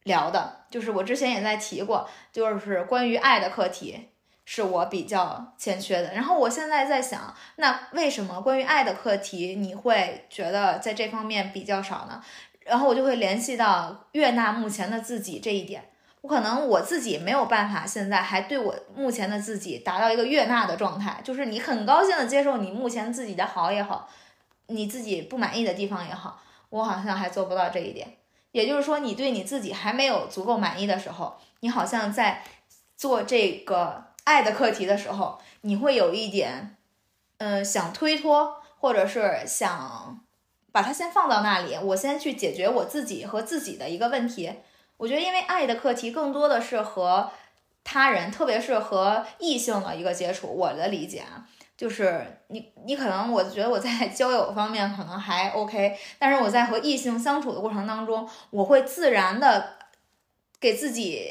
聊的，就是我之前也在提过，就是关于爱的课题。是我比较欠缺的。然后我现在在想，那为什么关于爱的课题你会觉得在这方面比较少呢？然后我就会联系到悦纳目前的自己这一点。我可能我自己没有办法，现在还对我目前的自己达到一个悦纳的状态，就是你很高兴的接受你目前自己的好也好，你自己不满意的地方也好，我好像还做不到这一点。也就是说，你对你自己还没有足够满意的时候，你好像在做这个。爱的课题的时候，你会有一点，嗯，想推脱，或者是想把它先放到那里，我先去解决我自己和自己的一个问题。我觉得，因为爱的课题更多的是和他人，特别是和异性的一个接触。我的理解啊，就是你，你可能我觉得我在 [LAUGHS] 交友方面可能还 OK，但是我在和异性相处的过程当中，我会自然的给自己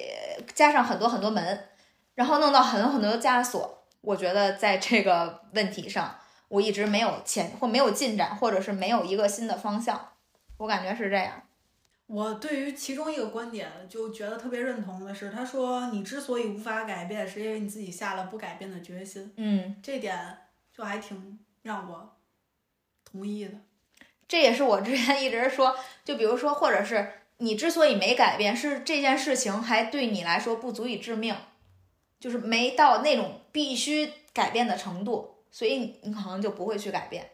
加上很多很多门。然后弄到很多很多的枷锁，我觉得在这个问题上，我一直没有前或没有进展，或者是没有一个新的方向，我感觉是这样。我对于其中一个观点就觉得特别认同的是，他说你之所以无法改变，是因为你自己下了不改变的决心。嗯，这点就还挺让我同意的。这也是我之前一直说，就比如说，或者是你之所以没改变，是这件事情还对你来说不足以致命。就是没到那种必须改变的程度，所以你可能就不会去改变，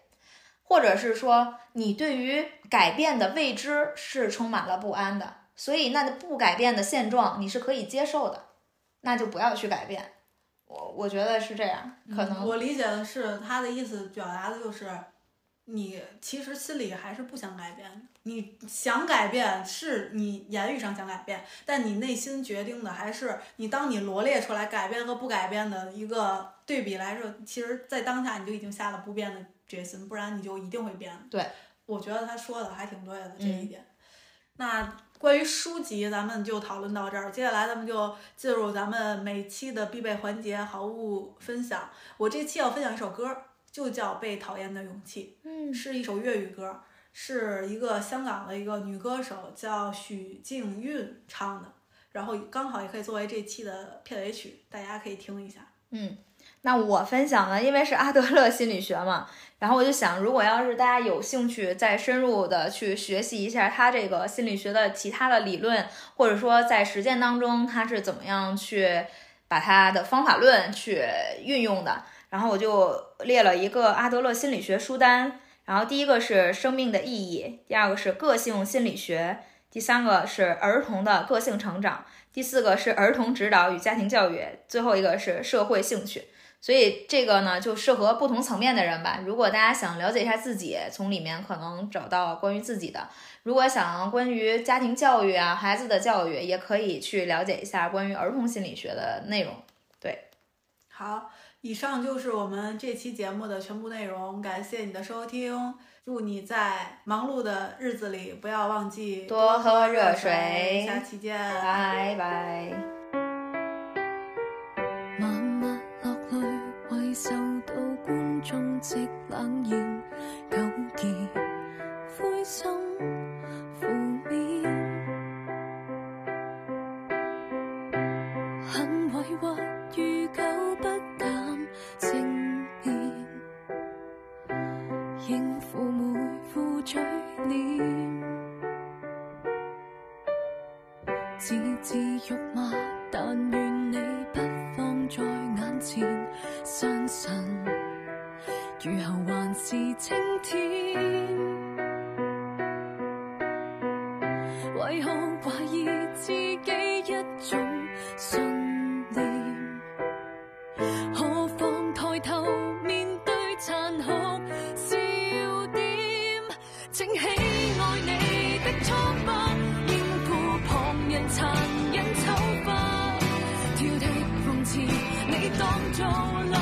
或者是说你对于改变的未知是充满了不安的，所以那不改变的现状你是可以接受的，那就不要去改变。我我觉得是这样，可能我理解的是他的意思，表达的就是你其实心里还是不想改变。你想改变，是你言语上想改变，但你内心决定的还是你。当你罗列出来改变和不改变的一个对比来说，其实，在当下你就已经下了不变的决心，不然你就一定会变。对，我觉得他说的还挺对的这一点。那关于书籍，咱们就讨论到这儿。接下来咱们就进入咱们每期的必备环节——好物分享。我这期要分享一首歌，就叫《被讨厌的勇气》，嗯，是一首粤语歌。是一个香港的一个女歌手，叫许静韵唱的，然后刚好也可以作为这期的片尾曲，大家可以听一下。嗯，那我分享呢，因为是阿德勒心理学嘛，然后我就想，如果要是大家有兴趣再深入的去学习一下他这个心理学的其他的理论，或者说在实践当中他是怎么样去把他的方法论去运用的，然后我就列了一个阿德勒心理学书单。然后第一个是生命的意义，第二个是个性心理学，第三个是儿童的个性成长，第四个是儿童指导与家庭教育，最后一个是社会兴趣。所以这个呢就适合不同层面的人吧。如果大家想了解一下自己，从里面可能找到关于自己的；如果想关于家庭教育啊、孩子的教育，也可以去了解一下关于儿童心理学的内容。对，好。以上就是我们这期节目的全部内容，感谢你的收听。祝你在忙碌的日子里不要忘记多喝热水。下期见，拜拜。字字肉麻，但愿你不放在眼前。相信雨后还是青天，为何怀疑自己一种信念？何妨抬头面对残酷笑点？请喜爱你的错。审判。